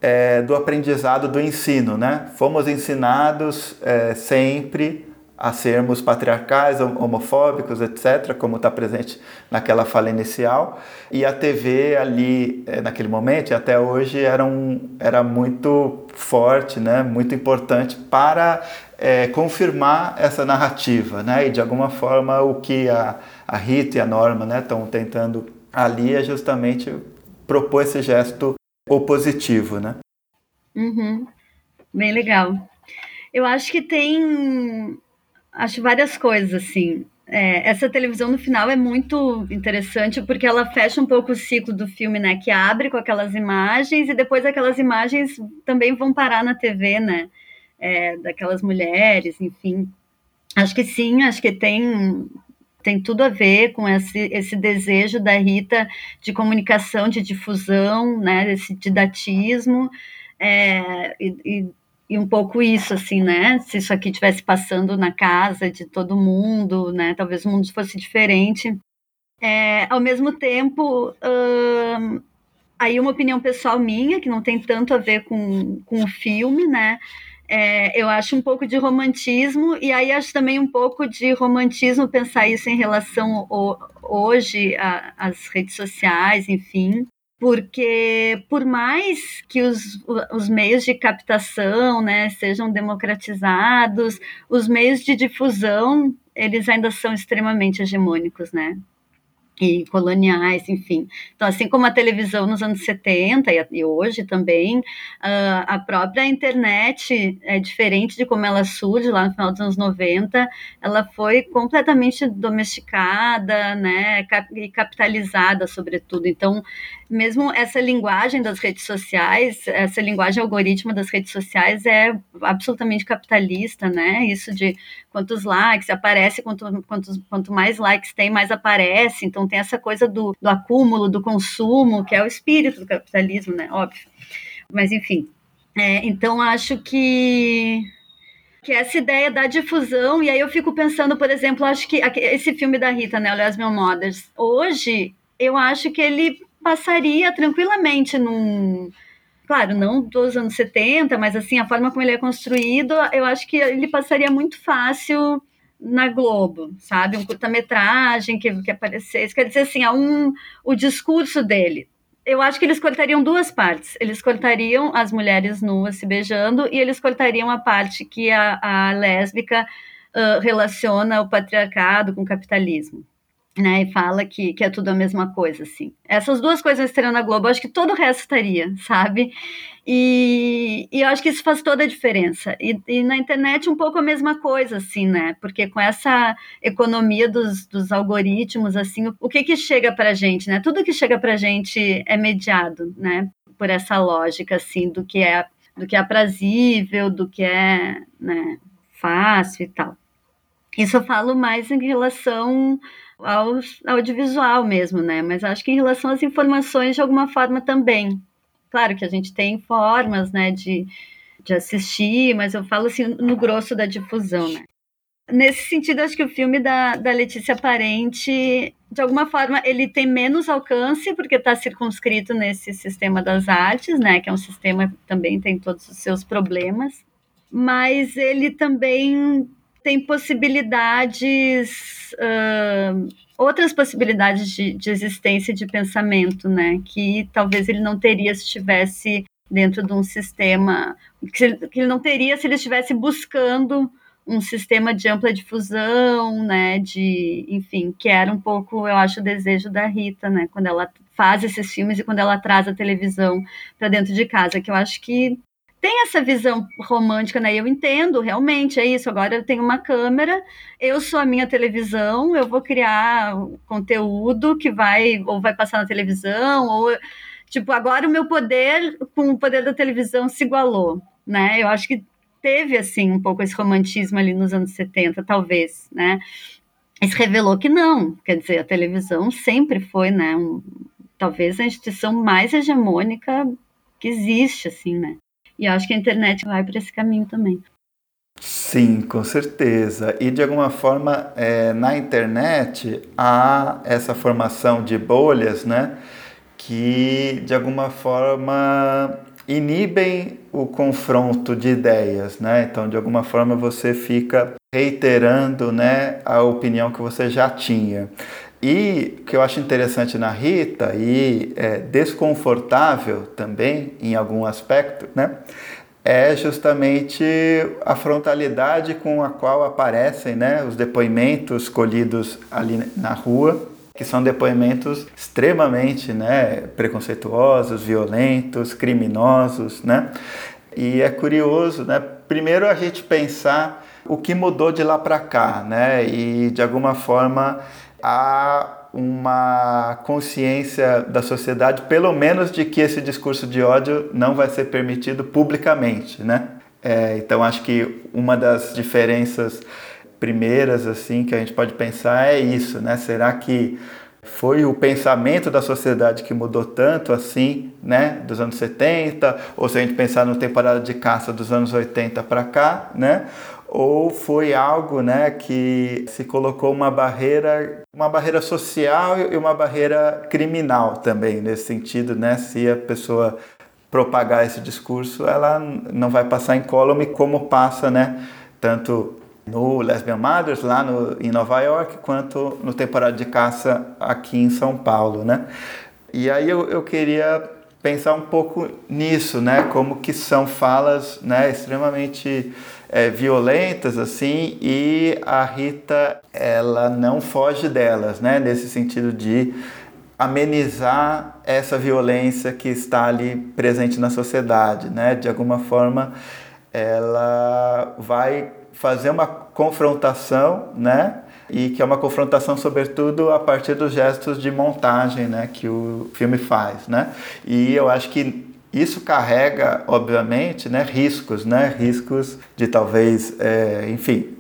S1: é, do aprendizado do ensino, né? Fomos ensinados é, sempre a sermos patriarcais, homofóbicos, etc., como está presente naquela fala inicial. E a TV ali, eh, naquele momento e até hoje, era, um, era muito forte, né? muito importante para é, confirmar essa narrativa. Né? E, de alguma forma, o que a, a Rita e a Norma estão né, tentando ali é justamente propor esse gesto opositivo. Né?
S2: Uhum. Bem legal. Eu acho que tem acho várias coisas, assim. É, essa televisão no final é muito interessante porque ela fecha um pouco o ciclo do filme, né? Que abre com aquelas imagens e depois aquelas imagens também vão parar na TV, né? É, daquelas mulheres, enfim. Acho que sim, acho que tem tem tudo a ver com esse, esse desejo da Rita de comunicação, de difusão, né? Esse didatismo. É, e, e e um pouco isso, assim, né? Se isso aqui estivesse passando na casa de todo mundo, né? Talvez o mundo fosse diferente. É, ao mesmo tempo, hum, aí uma opinião pessoal minha, que não tem tanto a ver com, com o filme, né? É, eu acho um pouco de romantismo, e aí acho também um pouco de romantismo pensar isso em relação ao, hoje às redes sociais, enfim, porque por mais que os, os meios de captação né, sejam democratizados, os meios de difusão eles ainda são extremamente hegemônicos, né? e coloniais, enfim. Então, assim como a televisão nos anos 70 e hoje também, a própria internet é diferente de como ela surge lá no final dos anos 90, ela foi completamente domesticada, né, e capitalizada, sobretudo. Então, mesmo essa linguagem das redes sociais, essa linguagem algoritmo das redes sociais é absolutamente capitalista, né? Isso de quantos likes aparece, quanto, quantos, quanto mais likes tem, mais aparece. Então tem essa coisa do, do acúmulo, do consumo, que é o espírito do capitalismo, né? Óbvio. Mas enfim. É, então acho que que essa ideia da difusão, e aí eu fico pensando, por exemplo, acho que esse filme da Rita, né, o Meu Mothers, hoje eu acho que ele passaria tranquilamente num. Claro, não dos anos 70, mas assim, a forma como ele é construído, eu acho que ele passaria muito fácil na Globo, sabe? Um curta-metragem que, que aparecesse. Quer dizer, assim, um, o discurso dele. Eu acho que eles cortariam duas partes. Eles cortariam as mulheres nuas se beijando e eles cortariam a parte que a, a lésbica uh, relaciona o patriarcado com o capitalismo né, e fala que, que é tudo a mesma coisa, assim. Essas duas coisas estreando na Globo, acho que todo o resto estaria, sabe? E, e eu acho que isso faz toda a diferença. E, e, na internet um pouco a mesma coisa, assim, né? Porque com essa economia dos, dos algoritmos, assim, o, o que que chega pra gente, né? Tudo que chega pra gente é mediado, né? Por essa lógica, assim, do que é, do que é aprazível, do que é, né, fácil e tal. Isso eu falo mais em relação ao audiovisual mesmo, né? Mas acho que em relação às informações, de alguma forma também. Claro que a gente tem formas, né, de, de assistir, mas eu falo assim no grosso da difusão, né? Nesse sentido, acho que o filme da, da Letícia Parente, de alguma forma, ele tem menos alcance, porque está circunscrito nesse sistema das artes, né? Que é um sistema que também tem todos os seus problemas. Mas ele também tem possibilidades, uh, outras possibilidades de, de existência de pensamento, né? Que talvez ele não teria se estivesse dentro de um sistema, que que ele não teria se ele estivesse buscando um sistema de ampla difusão, né, de, enfim, que era um pouco, eu acho, o desejo da Rita, né, quando ela faz esses filmes e quando ela traz a televisão para dentro de casa, que eu acho que tem essa visão romântica, né? Eu entendo, realmente, é isso. Agora eu tenho uma câmera, eu sou a minha televisão, eu vou criar conteúdo que vai, ou vai passar na televisão, ou. Tipo, agora o meu poder com o poder da televisão se igualou, né? Eu acho que teve, assim, um pouco esse romantismo ali nos anos 70, talvez, né? Mas revelou que não. Quer dizer, a televisão sempre foi, né? Um, talvez a instituição mais hegemônica que existe, assim, né? E acho que a internet vai para esse caminho também.
S1: Sim, com certeza. E de alguma forma, é, na internet há essa formação de bolhas, né? Que de alguma forma inibem o confronto de ideias, né? Então, de alguma forma, você fica reiterando, né, a opinião que você já tinha. E o que eu acho interessante na Rita e é desconfortável também em algum aspecto, né? É justamente a frontalidade com a qual aparecem né, os depoimentos colhidos ali na rua, que são depoimentos extremamente né, preconceituosos, violentos, criminosos, né? E é curioso, né? Primeiro a gente pensar o que mudou de lá para cá, né? E de alguma forma há uma consciência da sociedade, pelo menos de que esse discurso de ódio não vai ser permitido publicamente, né? É, então acho que uma das diferenças primeiras assim que a gente pode pensar é isso, né? Será que foi o pensamento da sociedade que mudou tanto assim, né, dos anos 70, ou se a gente pensar no temporada de caça dos anos 80 para cá, né? Ou foi algo né, que se colocou uma barreira, uma barreira social e uma barreira criminal também, nesse sentido, né? Se a pessoa propagar esse discurso, ela não vai passar incólume como passa, né? Tanto no Lesbian Mothers, lá no, em Nova York, quanto no Temporada de Caça aqui em São Paulo, né? E aí eu, eu queria pensar um pouco nisso, né? Como que são falas né, extremamente é, violentas assim e a Rita ela não foge delas, né? Nesse sentido de amenizar essa violência que está ali presente na sociedade, né? De alguma forma ela vai fazer uma confrontação, né? E que é uma confrontação, sobretudo, a partir dos gestos de montagem, né? Que o filme faz, né? E eu acho que isso carrega, obviamente, né, riscos, né, riscos de talvez, é, enfim,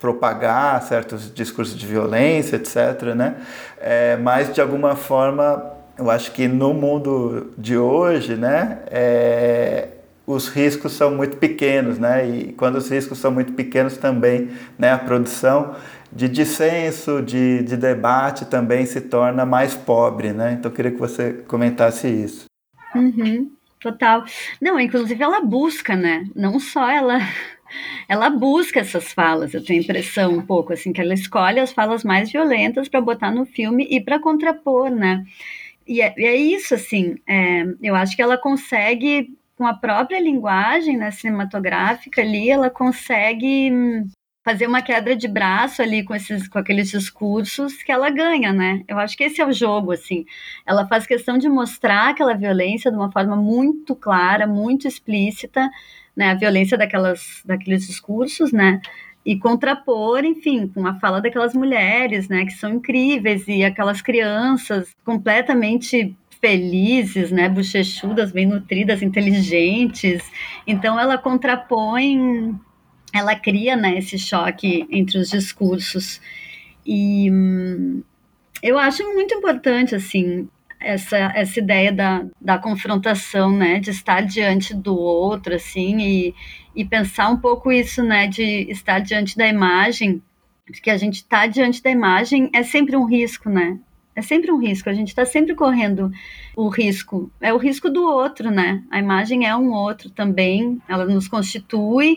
S1: propagar certos discursos de violência, etc. Né? É, mas de alguma forma, eu acho que no mundo de hoje, né, é, os riscos são muito pequenos, né? E quando os riscos são muito pequenos também, né, a produção de dissenso, de, de debate também se torna mais pobre, né? Então eu queria que você comentasse isso.
S2: Uhum. Total. Não, inclusive ela busca, né? Não só ela [LAUGHS] ela busca essas falas, eu tenho a impressão um pouco assim que ela escolhe as falas mais violentas para botar no filme e para contrapor, né? E é, é isso assim, é, eu acho que ela consegue com a própria linguagem né, cinematográfica ali, ela consegue fazer uma quebra de braço ali com esses com aqueles discursos que ela ganha, né? Eu acho que esse é o jogo assim. Ela faz questão de mostrar aquela violência de uma forma muito clara, muito explícita, né? A violência daquelas daqueles discursos, né? E contrapor, enfim, com a fala daquelas mulheres, né, que são incríveis e aquelas crianças completamente felizes, né, bochechudas, bem nutridas, inteligentes. Então ela contrapõe ela cria né, esse choque entre os discursos. E hum, eu acho muito importante, assim, essa, essa ideia da, da confrontação, né, de estar diante do outro, assim, e, e pensar um pouco isso, né, de estar diante da imagem, porque a gente está diante da imagem é sempre um risco, né, é sempre um risco, a gente está sempre correndo o risco. É o risco do outro, né? A imagem é um outro também, ela nos constitui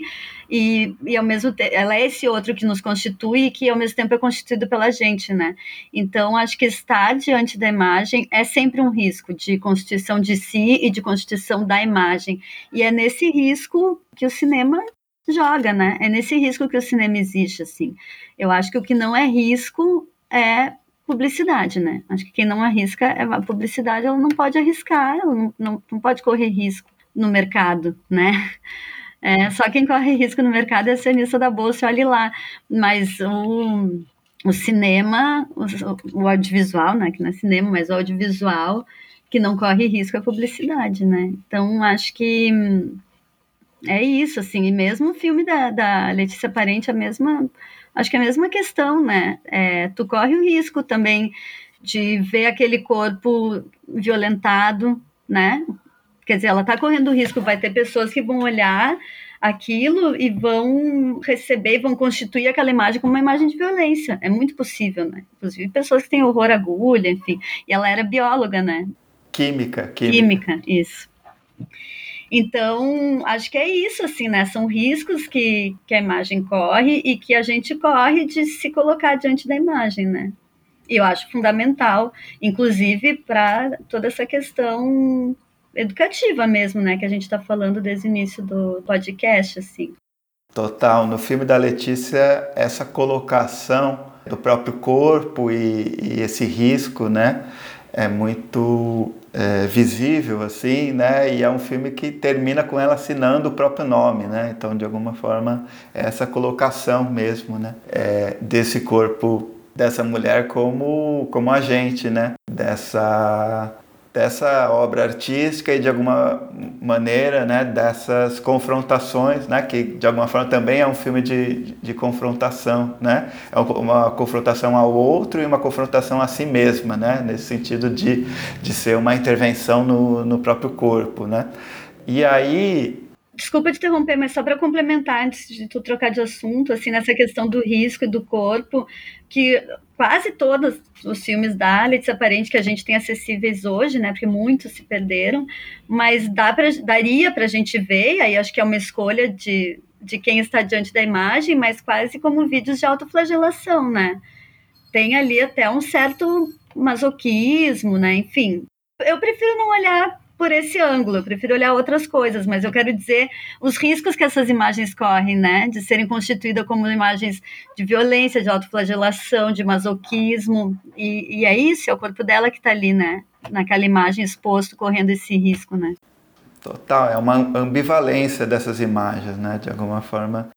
S2: e, e ao mesmo tempo, ela é esse outro que nos constitui e que ao mesmo tempo é constituído pela gente, né? Então, acho que estar diante da imagem é sempre um risco de constituição de si e de constituição da imagem. E é nesse risco que o cinema joga, né? É nesse risco que o cinema existe, assim. Eu acho que o que não é risco é publicidade, né? Acho que quem não arrisca, é a publicidade ela não pode arriscar, ela não, não, não pode correr risco no mercado, né? É, só quem corre risco no mercado é acionista da bolsa, olhe lá. Mas o, o cinema, o, o, audiovisual, né? Que não é cinema, mas o audiovisual que não corre risco é publicidade, né? Então acho que é isso, assim. E mesmo o filme da, da Letícia Parente, a mesma acho que é a mesma questão, né? É, tu corre o risco também de ver aquele corpo violentado, né? Quer dizer, ela está correndo risco, vai ter pessoas que vão olhar aquilo e vão receber, vão constituir aquela imagem como uma imagem de violência. É muito possível, né? Inclusive pessoas que têm horror à agulha, enfim. E ela era bióloga, né?
S1: Química,
S2: química. Química, isso. Então, acho que é isso, assim, né? São riscos que, que a imagem corre e que a gente corre de se colocar diante da imagem, né? E eu acho fundamental, inclusive, para toda essa questão educativa mesmo, né? Que a gente está falando desde o início do podcast, assim.
S1: Total. No filme da Letícia, essa colocação do próprio corpo e, e esse risco, né? É muito é, visível, assim, né? E é um filme que termina com ela assinando o próprio nome, né? Então, de alguma forma, é essa colocação mesmo, né? É, desse corpo dessa mulher como como agente, né? Dessa dessa obra artística e de alguma maneira, né, dessas confrontações, né, que de alguma forma também é um filme de, de confrontação, né, é uma confrontação ao outro e uma confrontação a si mesma, né, nesse sentido de, de ser uma intervenção no, no próprio corpo, né. E aí
S2: Desculpa te interromper, mas só para complementar, antes de tu trocar de assunto, assim, nessa questão do risco e do corpo, que quase todos os filmes da Alex aparente que a gente tem acessíveis hoje, né? Porque muitos se perderam, mas dá pra, daria para a gente ver, aí acho que é uma escolha de, de quem está diante da imagem, mas quase como vídeos de autoflagelação, né? Tem ali até um certo masoquismo, né? Enfim, eu prefiro não olhar por esse ângulo, eu prefiro olhar outras coisas, mas eu quero dizer os riscos que essas imagens correm, né? De serem constituídas como imagens de violência, de autoflagelação, de masoquismo, e, e é isso, é o corpo dela que está ali, né? Naquela imagem exposto, correndo esse risco, né?
S1: Total, é uma ambivalência dessas imagens, né? De alguma forma,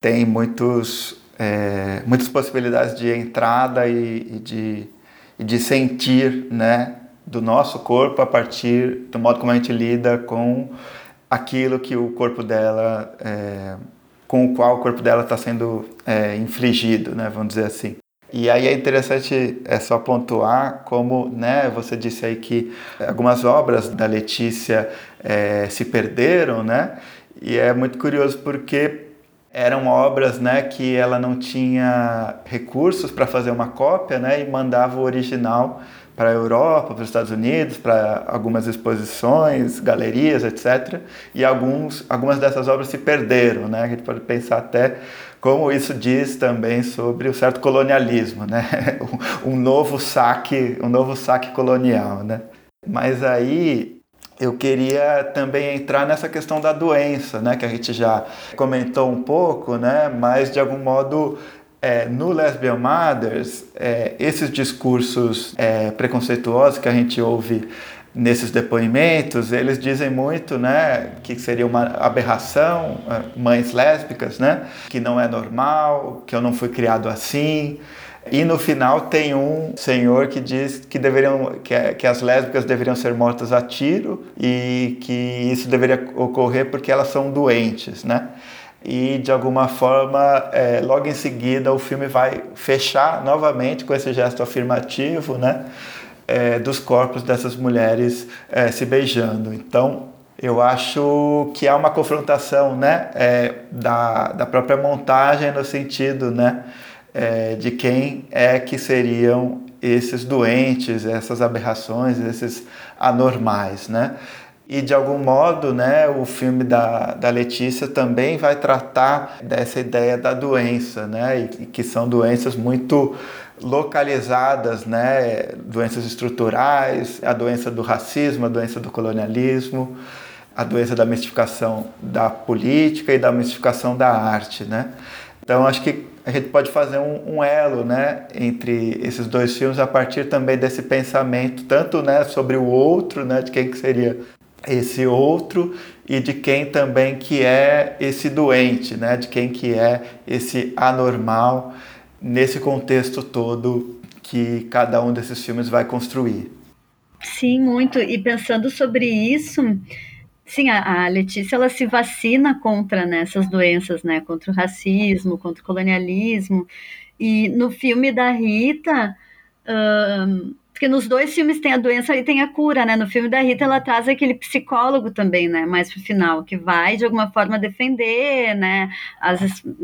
S1: tem muitos, é, muitas possibilidades de entrada e, e de, e de sentir, né? Do nosso corpo a partir do modo como a gente lida com aquilo que o corpo dela, é, com o qual o corpo dela está sendo é, infligido, né, vamos dizer assim. E aí é interessante é só pontuar como, né, você disse aí que algumas obras da Letícia é, se perderam, né, e é muito curioso porque eram obras, né, que ela não tinha recursos para fazer uma cópia, né, e mandava o original para a Europa, para os Estados Unidos, para algumas exposições, galerias, etc. E alguns, algumas dessas obras se perderam, né? A gente pode pensar até como isso diz também sobre o certo colonialismo, né? [LAUGHS] Um novo saque, um novo saque colonial, né? Mas aí eu queria também entrar nessa questão da doença, né? Que a gente já comentou um pouco, né? Mas de algum modo é, no Lesbian Mothers, é, esses discursos é, preconceituosos que a gente ouve nesses depoimentos, eles dizem muito, né, que seria uma aberração, é, mães lésbicas, né, que não é normal, que eu não fui criado assim. E no final tem um senhor que diz que deveriam que, que as lésbicas deveriam ser mortas a tiro e que isso deveria ocorrer porque elas são doentes, né? E de alguma forma é, logo em seguida o filme vai fechar novamente com esse gesto afirmativo né é, dos corpos dessas mulheres é, se beijando. Então eu acho que há uma confrontação né é, da, da própria montagem no sentido né é, de quem é que seriam esses doentes essas aberrações esses anormais né e de algum modo, né, o filme da, da Letícia também vai tratar dessa ideia da doença, né, e, que são doenças muito localizadas, né, doenças estruturais, a doença do racismo, a doença do colonialismo, a doença da mistificação da política e da mistificação da arte, né. Então acho que a gente pode fazer um, um, elo, né, entre esses dois filmes a partir também desse pensamento, tanto, né, sobre o outro, né, de quem que seria esse outro e de quem também que é esse doente, né? De quem que é esse anormal nesse contexto todo que cada um desses filmes vai construir.
S2: Sim, muito. E pensando sobre isso, sim, a, Letícia ela se vacina contra né, essas doenças, né? Contra o racismo, contra o colonialismo. E no filme da Rita, porque nos dois filmes tem a doença e tem a cura, né? No filme da Rita, ela traz aquele psicólogo também, né? Mais pro final, que vai de alguma forma defender, né? As,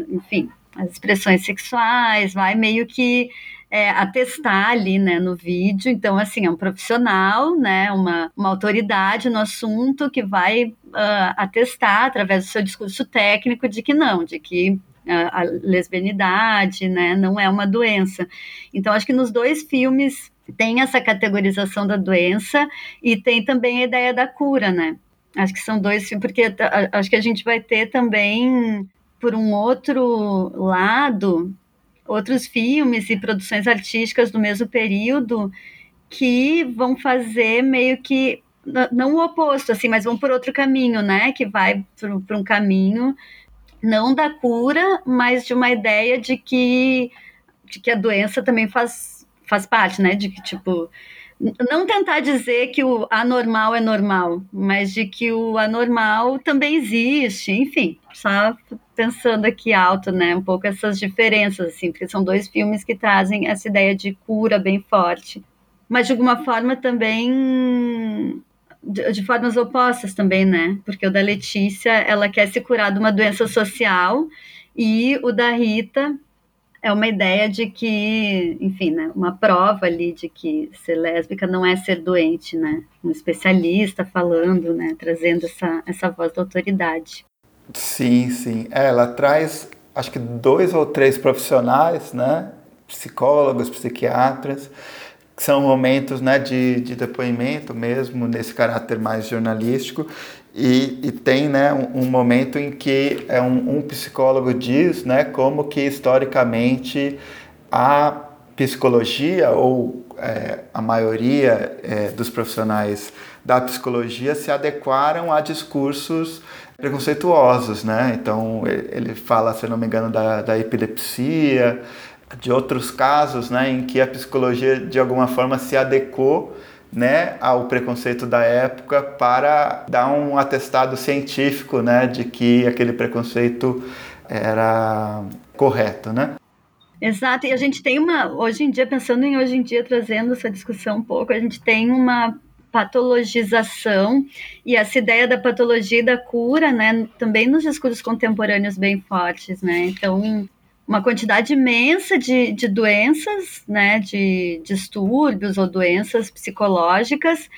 S2: enfim, as expressões sexuais, vai meio que é, atestar ali, né, no vídeo. Então, assim, é um profissional, né, uma, uma autoridade no assunto que vai uh, atestar através do seu discurso técnico de que não, de que a, a lesbianidade, né, não é uma doença. Então, acho que nos dois filmes tem essa categorização da doença e tem também a ideia da cura, né? Acho que são dois, porque acho que a gente vai ter também, por um outro lado, outros filmes e produções artísticas do mesmo período que vão fazer meio que não o oposto, assim, mas vão por outro caminho, né? Que vai para um caminho não da cura, mas de uma ideia de que, de que a doença também faz faz parte, né? De que, tipo, não tentar dizer que o anormal é normal, mas de que o anormal também existe, enfim, só pensando aqui alto, né, um pouco essas diferenças, assim, porque são dois filmes que trazem essa ideia de cura bem forte, mas de alguma forma também de, de, formas opostas também, né? Porque o da Letícia, ela quer se curar de uma doença social e o da Rita é uma ideia de que, enfim, né, uma prova ali de que ser lésbica não é ser doente, né? Um especialista falando, né, trazendo essa, essa voz da autoridade.
S1: Sim, sim. É, ela traz, acho que dois ou três profissionais, né? Psicólogos, psiquiatras, que são momentos né, de, de depoimento mesmo, nesse caráter mais jornalístico, e, e tem né, um, um, momento em que é um, um, psicólogo diz né, como que historicamente a psicologia ou é, a maioria é, dos profissionais da psicologia se adequaram a discursos preconceituosos, né? Então ele fala, se não me engano, da, da epilepsia, de outros casos, né, em que a psicologia de alguma forma se adequou né, ao preconceito da época para dar um atestado científico, né, de que aquele preconceito era correto, né?
S2: Exato, e a gente tem uma, hoje em dia, pensando em hoje em dia, trazendo essa discussão um pouco, a gente tem uma patologização e essa ideia da patologia e da cura, né, também nos discursos contemporâneos bem fortes, né, então uma quantidade imensa de, de doenças, né, de distúrbios ou doenças psicológicas,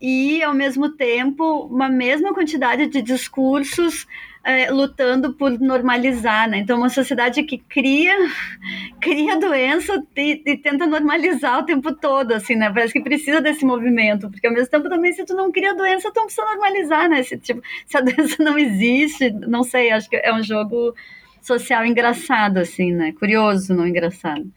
S2: e, ao mesmo tempo, uma mesma quantidade de discursos é, lutando por normalizar, né? Então, uma sociedade que cria, [LAUGHS] cria doença e, e, tenta normalizar o tempo todo, assim, né? Parece que precisa desse movimento, porque ao mesmo tempo também, se tu não cria doença, tu não precisa normalizar, né? Se, tipo, se a [LAUGHS] doença não existe, não sei, acho que é um jogo social engraçado, assim, né? Curioso, não engraçado.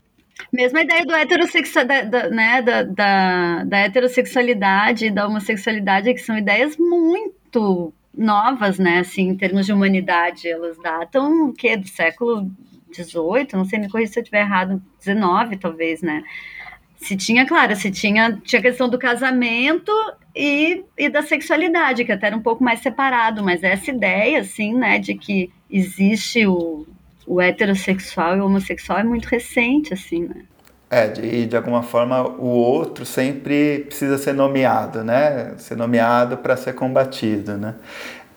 S2: Mesmo a ideia do heterossexual, da, da, né, da, da, da heterossexualidade e da homossexualidade, que são ideias muito novas, né, assim, em termos de humanidade, elas datam o quê? Do século XVIII, não sei, me corrija se eu estiver errado, XIX talvez, né, se tinha, claro, se tinha, tinha questão do casamento e, e da sexualidade, que até era um pouco mais separado, mas essa ideia, assim, né, de que existe o, o heterossexual e o homossexual é muito recente, assim, né?
S1: É, e de, de alguma forma o outro sempre precisa ser nomeado, né? Ser nomeado para ser combatido, né?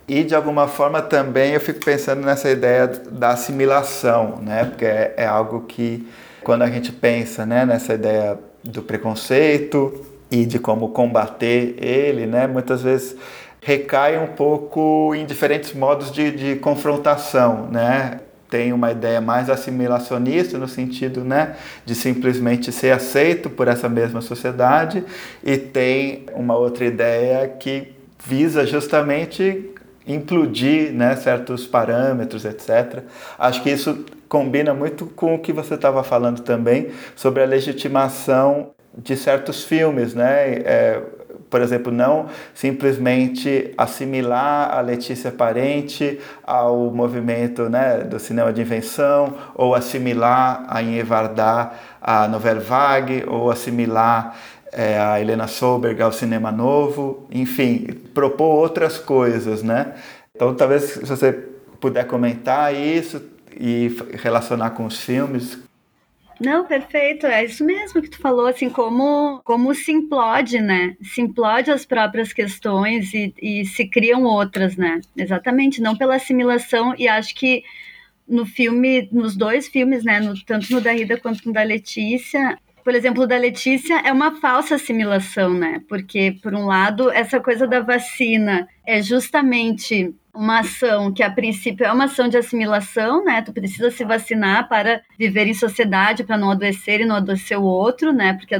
S1: E de alguma forma também eu fico pensando nessa ideia da assimilação, né? Porque é, é algo que quando a gente pensa, né, nessa ideia do preconceito e de como combater ele, né, muitas vezes recai um pouco em diferentes modos de, de confrontação, né? Tem uma ideia mais assimilacionista no sentido, né, de simplesmente ser aceito por essa mesma sociedade e tem uma outra ideia que visa justamente implodir, né, certos parâmetros, etc. Acho que isso combina muito com o que você estava falando também sobre a legitimação de certos filmes, né? É, por exemplo, não simplesmente assimilar a Letícia Parente ao movimento né, do cinema de invenção, ou assimilar a Inhe Varda a Nouvelle Vague, ou assimilar é, a Helena Solberg ao cinema novo, enfim, propor outras coisas, né? Então, talvez se você puder comentar isso e relacionar com os filmes,
S2: não, perfeito. É isso mesmo que tu falou, assim, como, como se implode, né? Se implode as próprias questões e, e se criam outras, né? Exatamente, não pela assimilação. E acho que no filme, nos dois filmes, né? No, tanto no da Rida quanto no da Letícia, por exemplo, da Letícia é uma falsa assimilação, né? Porque, por um lado, essa coisa da vacina é justamente uma ação que a princípio é uma ação de assimilação, né? Tu precisa se vacinar para viver em sociedade, para não adoecer e não adoecer o outro, né? Porque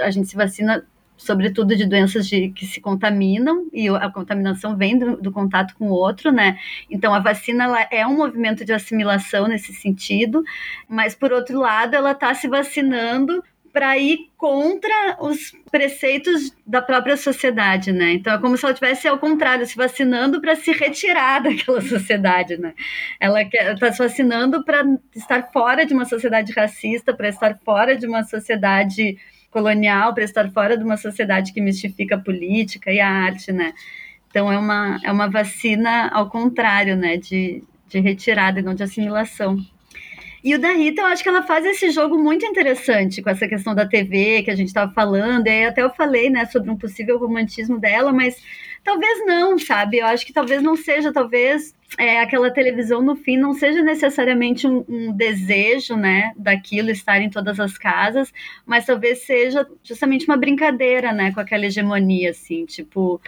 S2: a, gente se vacina sobretudo de doenças de, que se contaminam e a contaminação vem do, do, contato com o outro, né? Então a vacina ela é um movimento de assimilação nesse sentido, mas por outro lado ela está se vacinando para ir contra os preceitos da própria sociedade, né? Então é como se ela tivesse ao contrário, se vacinando para se retirar [LAUGHS] daquela sociedade, né? Ela está se vacinando para estar fora de uma sociedade racista, para estar fora de uma sociedade colonial, para estar fora de uma sociedade que mistifica a política e a arte, né? Então é uma, é uma vacina ao contrário, né? De, de retirada e não de assimilação. E o da Rita, eu acho que ela faz esse jogo muito interessante com essa questão da TV que a gente estava falando. E até eu falei, né, sobre um possível romantismo dela, mas talvez não, sabe? Eu acho que talvez não seja, talvez é, aquela televisão no fim não seja necessariamente um, um, desejo, né, daquilo estar em todas as casas, mas talvez seja justamente uma brincadeira, né, com aquela hegemonia, assim, tipo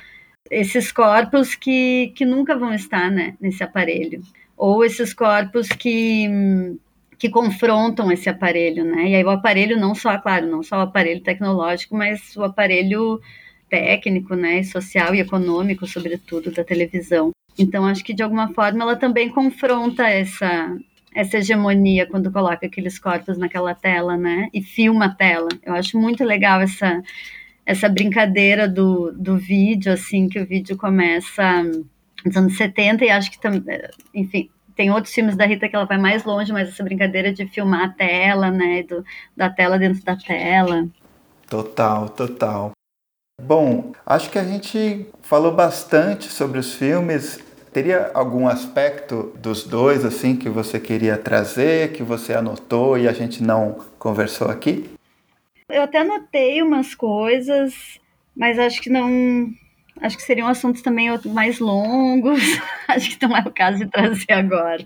S2: esses corpos que, que nunca vão estar, né, nesse aparelho, ou esses corpos que que confrontam esse aparelho, né? E aí o aparelho não só, claro, não só o aparelho tecnológico, mas o aparelho técnico, né, social e econômico, sobretudo, da televisão. Então, acho que de alguma forma ela também confronta essa essa hegemonia quando coloca aqueles corpos naquela tela, né? E filma a tela. Eu acho muito legal essa essa brincadeira do, do vídeo, assim, que o vídeo começa nos anos 70 e acho que também, enfim, tem outros filmes da Rita que ela vai mais longe, mas essa brincadeira de filmar a tela, né, do, da tela dentro da tela.
S1: Total, total. Bom, acho que a gente falou bastante sobre os filmes. Teria algum aspecto dos dois assim que você queria trazer, que você anotou e a gente não conversou aqui?
S2: Eu até anotei umas coisas, mas acho que não. Acho que seriam assuntos também mais longos. [LAUGHS] acho que não é o caso de trazer agora.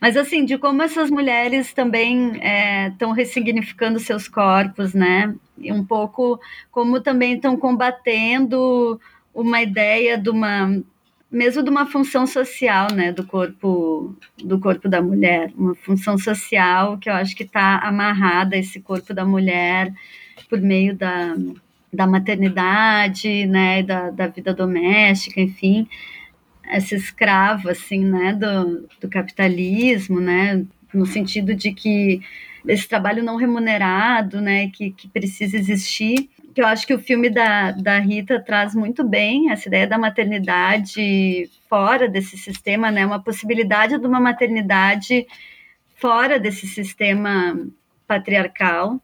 S2: Mas assim, de como essas mulheres também estão é, ressignificando seus corpos, né? E um pouco como também estão combatendo uma ideia de uma mesmo de uma função social, né, do corpo do corpo da mulher, uma função social que eu acho que está amarrada esse corpo da mulher por meio da, da maternidade, né, da, da vida doméstica, enfim essa escrava assim, né, do, do capitalismo, né, no sentido de que esse trabalho não remunerado, né, que, que precisa existir. Que eu acho que o filme da, da Rita traz muito bem essa ideia da maternidade fora desse sistema, né, uma possibilidade de uma maternidade fora desse sistema patriarcal.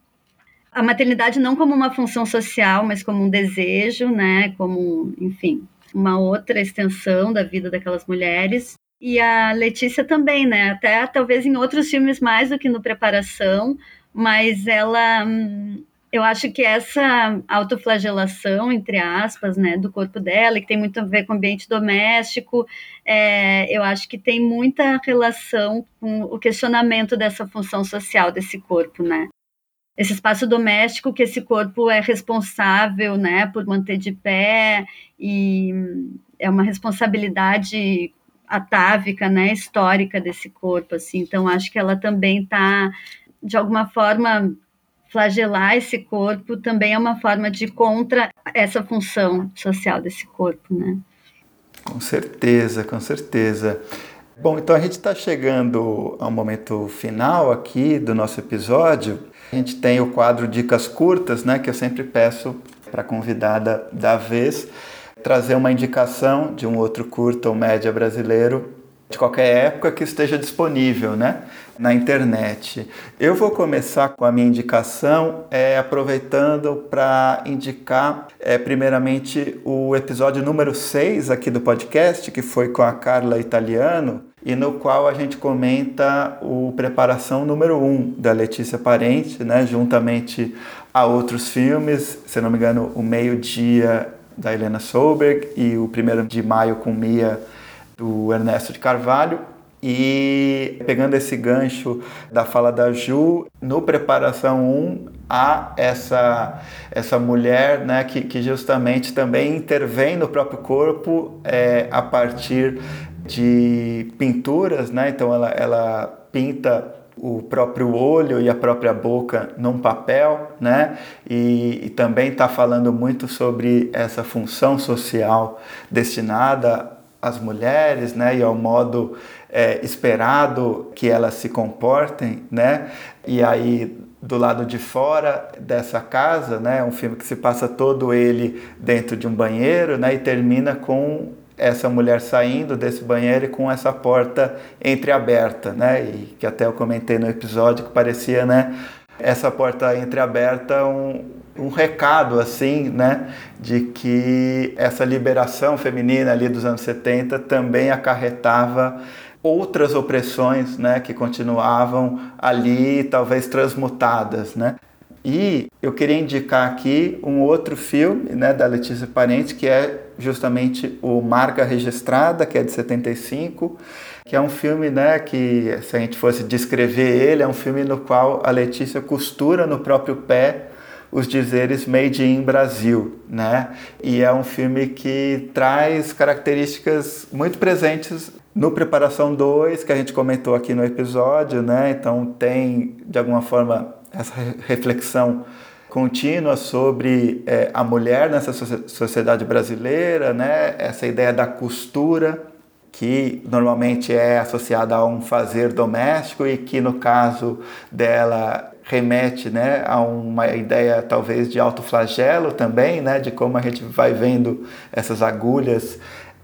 S2: A maternidade não como uma função social, mas como um desejo, né, como, enfim, uma outra extensão da vida daquelas mulheres. E a Letícia também, né? Até talvez em outros filmes mais do que no Preparação, mas ela. Hum, eu acho que essa autoflagelação, entre aspas, né, do corpo dela, que tem muito a ver com o ambiente doméstico, é, eu acho que tem muita relação com o questionamento dessa função social desse corpo, né? Esse espaço doméstico que esse corpo é responsável, né, por manter de pé e é uma responsabilidade atávica, né, histórica desse corpo, assim. Então acho que ela também está de alguma forma flagelar esse corpo também é uma forma de contra essa função social desse corpo, né?
S1: Com certeza, com certeza. Bom, então a gente está chegando ao momento final aqui do nosso episódio. A gente tem o quadro Dicas Curtas, né, que eu sempre peço para a convidada da vez trazer uma indicação de um outro curta ou média brasileiro de qualquer época que esteja disponível né, na internet. Eu vou começar com a minha indicação, é, aproveitando para indicar, é, primeiramente, o episódio número 6 aqui do podcast, que foi com a Carla Italiano, e no qual a gente comenta o Preparação número 1 um da Letícia Parente, né, juntamente a outros filmes, se não me engano, O Meio-Dia da Helena Solberg e o Primeiro de Maio com Mia do Ernesto de Carvalho. E pegando esse gancho da fala da Ju, no Preparação 1 há essa, essa mulher né, que, que justamente também intervém no próprio corpo é, a partir de pinturas, né? Então ela, ela pinta o próprio olho e a própria boca num papel, né? E, e também está falando muito sobre essa função social destinada às mulheres, né? E ao modo é, esperado que elas se comportem, né? E aí do lado de fora dessa casa, né? Um filme que se passa todo ele dentro de um banheiro, né? E termina com essa mulher saindo desse banheiro e com essa porta entreaberta, né? E que até eu comentei no episódio que parecia, né? Essa porta entreaberta um, um recado assim, né, de que essa liberação feminina ali dos anos 70 também acarretava outras opressões, né, que continuavam ali, talvez transmutadas, né? E eu queria indicar aqui um outro filme, né, da Letícia Parente, que é justamente o Marca Registrada, que é de 75, que é um filme, né, que se a gente fosse descrever ele, é um filme no qual a Letícia costura no próprio pé os dizeres Made in Brasil, né? E é um filme que traz características muito presentes no Preparação 2, que a gente comentou aqui no episódio, né? Então tem, de alguma forma, essa reflexão contínua sobre é, a mulher nessa sociedade brasileira, né? Essa ideia da costura, que normalmente é associada a um fazer doméstico e que no caso dela remete né, a uma ideia talvez de autoflagelo também, né, de como a gente vai vendo essas agulhas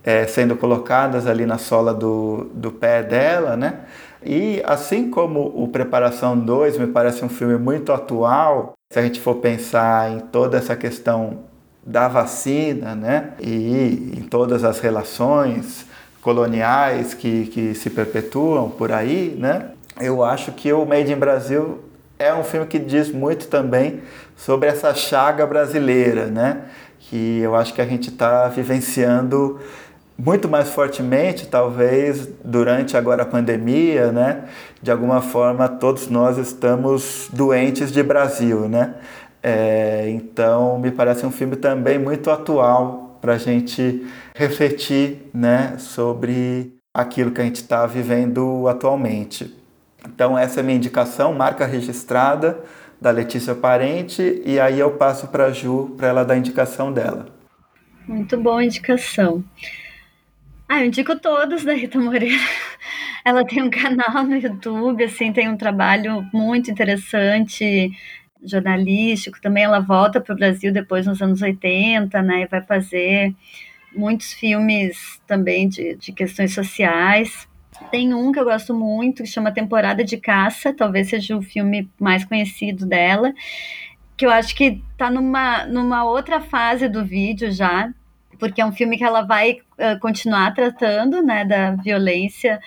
S1: é, sendo colocadas ali na sola do, do pé dela, né? E assim como o Preparação 2 me parece um filme muito atual, se a gente for pensar em toda essa questão da vacina, né? E em todas as relações coloniais que, que se perpetuam por aí, né? Eu acho que o Made in Brasil é um filme que diz muito também sobre essa chaga brasileira, né? Que eu acho que a gente está vivenciando muito mais fortemente, talvez, durante agora a pandemia, né? De alguma forma, todos nós estamos doentes de Brasil, né? É, então, me parece um filme também muito atual para a gente refletir, né? Sobre aquilo que a gente está vivendo atualmente. Então, essa é minha indicação, marca registrada da Letícia Parente, e aí eu passo para a Ju para ela dar a indicação dela.
S2: Muito boa indicação. Ah, eu indico todos da Rita Moreira. [LAUGHS] Ela tem um canal no YouTube, assim, tem um trabalho muito interessante, jornalístico. Também ela volta para o Brasil depois nos anos 80, né? E vai fazer muitos filmes também de, de questões sociais. Tem um que eu gosto muito, que chama Temporada de Caça, talvez seja o filme mais conhecido dela, que eu acho que está numa, numa outra fase do vídeo já, porque é um filme que ela vai uh, continuar tratando né, da violência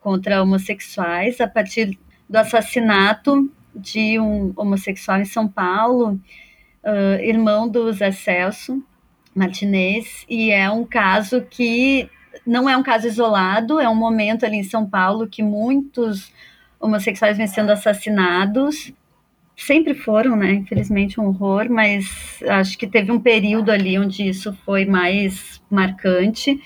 S2: contra homossexuais a partir do assassinato de um homossexual em São Paulo, uh, irmão do Zé Celso Martinez, e é um caso que não é um caso isolado, é um momento ali em São Paulo que muitos homossexuais vêm sendo assassinados. Sempre foram, né? Infelizmente, um horror, mas acho que teve um período ali onde isso foi mais marcante.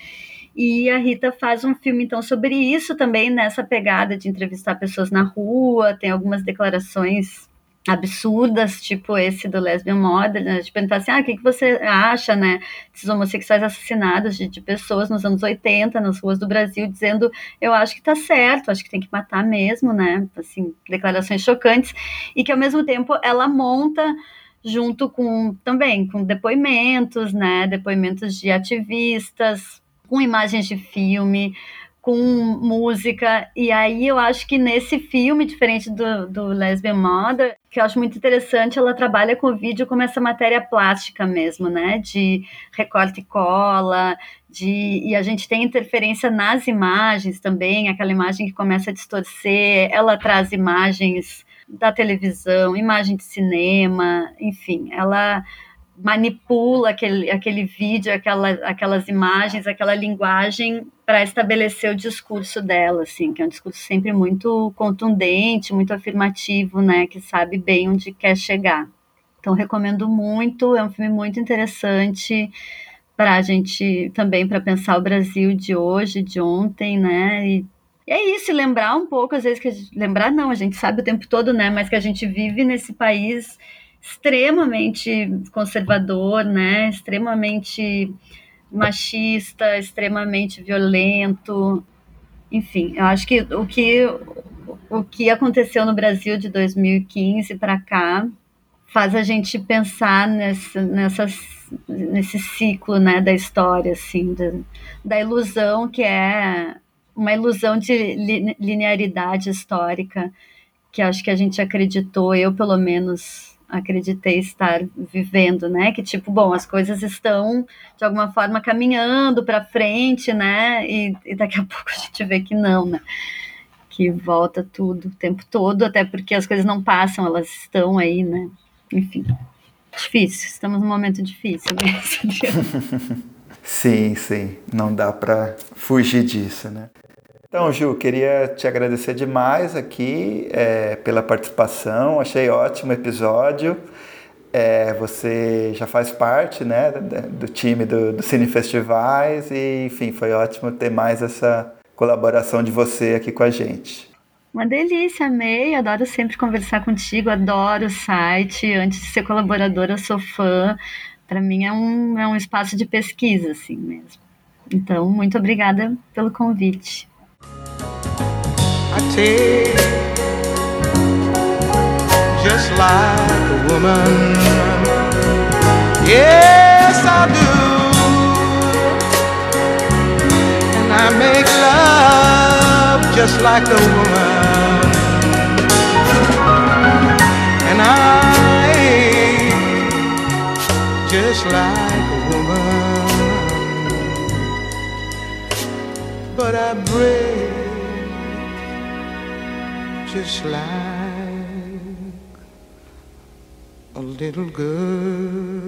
S2: E a Rita faz um filme, então, sobre isso também, nessa pegada de entrevistar pessoas na rua, tem algumas declarações absurdas, tipo esse do Lesbian Model, né? de perguntar assim, ah, o que, que você acha, né, desses homossexuais assassinados de, de, pessoas nos anos 80, nas ruas do Brasil, dizendo, eu acho que tá certo, acho que tem que matar mesmo, né, assim, declarações chocantes, e que ao mesmo tempo ela monta junto com, também, com depoimentos, né, depoimentos de ativistas, com imagens de filme, com música. E aí eu acho que nesse filme, diferente do, do Lesbian Mother, que eu acho muito interessante, ela trabalha com o vídeo como essa matéria plástica mesmo, né? De recorte e cola, de, e a gente tem interferência nas imagens também, aquela imagem que começa a distorcer, ela traz imagens da televisão, imagem de cinema, enfim, ela manipula aquele, aquele vídeo, aquela, aquelas imagens, aquela linguagem para estabelecer o discurso dela, assim, que é um discurso sempre muito contundente, muito afirmativo, né, que sabe bem onde quer chegar. Então recomendo muito, é um filme muito interessante para a gente também para pensar o Brasil de hoje, de ontem, né, e e é isso, lembrar um pouco, às vezes, que gente, lembrar não, a gente sabe o tempo todo, né? Mas que a gente vive nesse país extremamente conservador, né? Extremamente machista, extremamente violento. Enfim, eu acho que o que o que aconteceu no Brasil de 2015 para cá faz a gente pensar nessas, nesse ciclo né, da história, assim, da ilusão que é uma ilusão de linearidade histórica que acho que a gente acreditou, eu pelo menos acreditei estar vivendo, né? Que tipo, bom, as coisas estão de alguma forma caminhando para frente, né? E, e, daqui a [LAUGHS] pouco a gente vê que não, né? Que volta tudo o tempo todo, até porque as coisas não passam, elas estão aí, né? Enfim, difícil. Estamos num momento difícil [LAUGHS]
S1: sim, sim. Não dá para fugir disso, né? Então, Ju, queria te agradecer demais aqui é, pela participação. Achei ótimo o episódio. É, você já faz parte né, do time do, do Cine Festivais e, enfim, foi ótimo ter mais essa colaboração de você aqui com a gente.
S2: Uma delícia, amei. Adoro sempre conversar contigo, adoro o site. Antes de ser colaboradora, sou fã. Para mim é um, é um espaço de pesquisa, assim mesmo. Então, muito obrigada pelo convite. I take just like a woman. Yes, I do. And I make love just like a woman. And I just like But I break just like a little girl.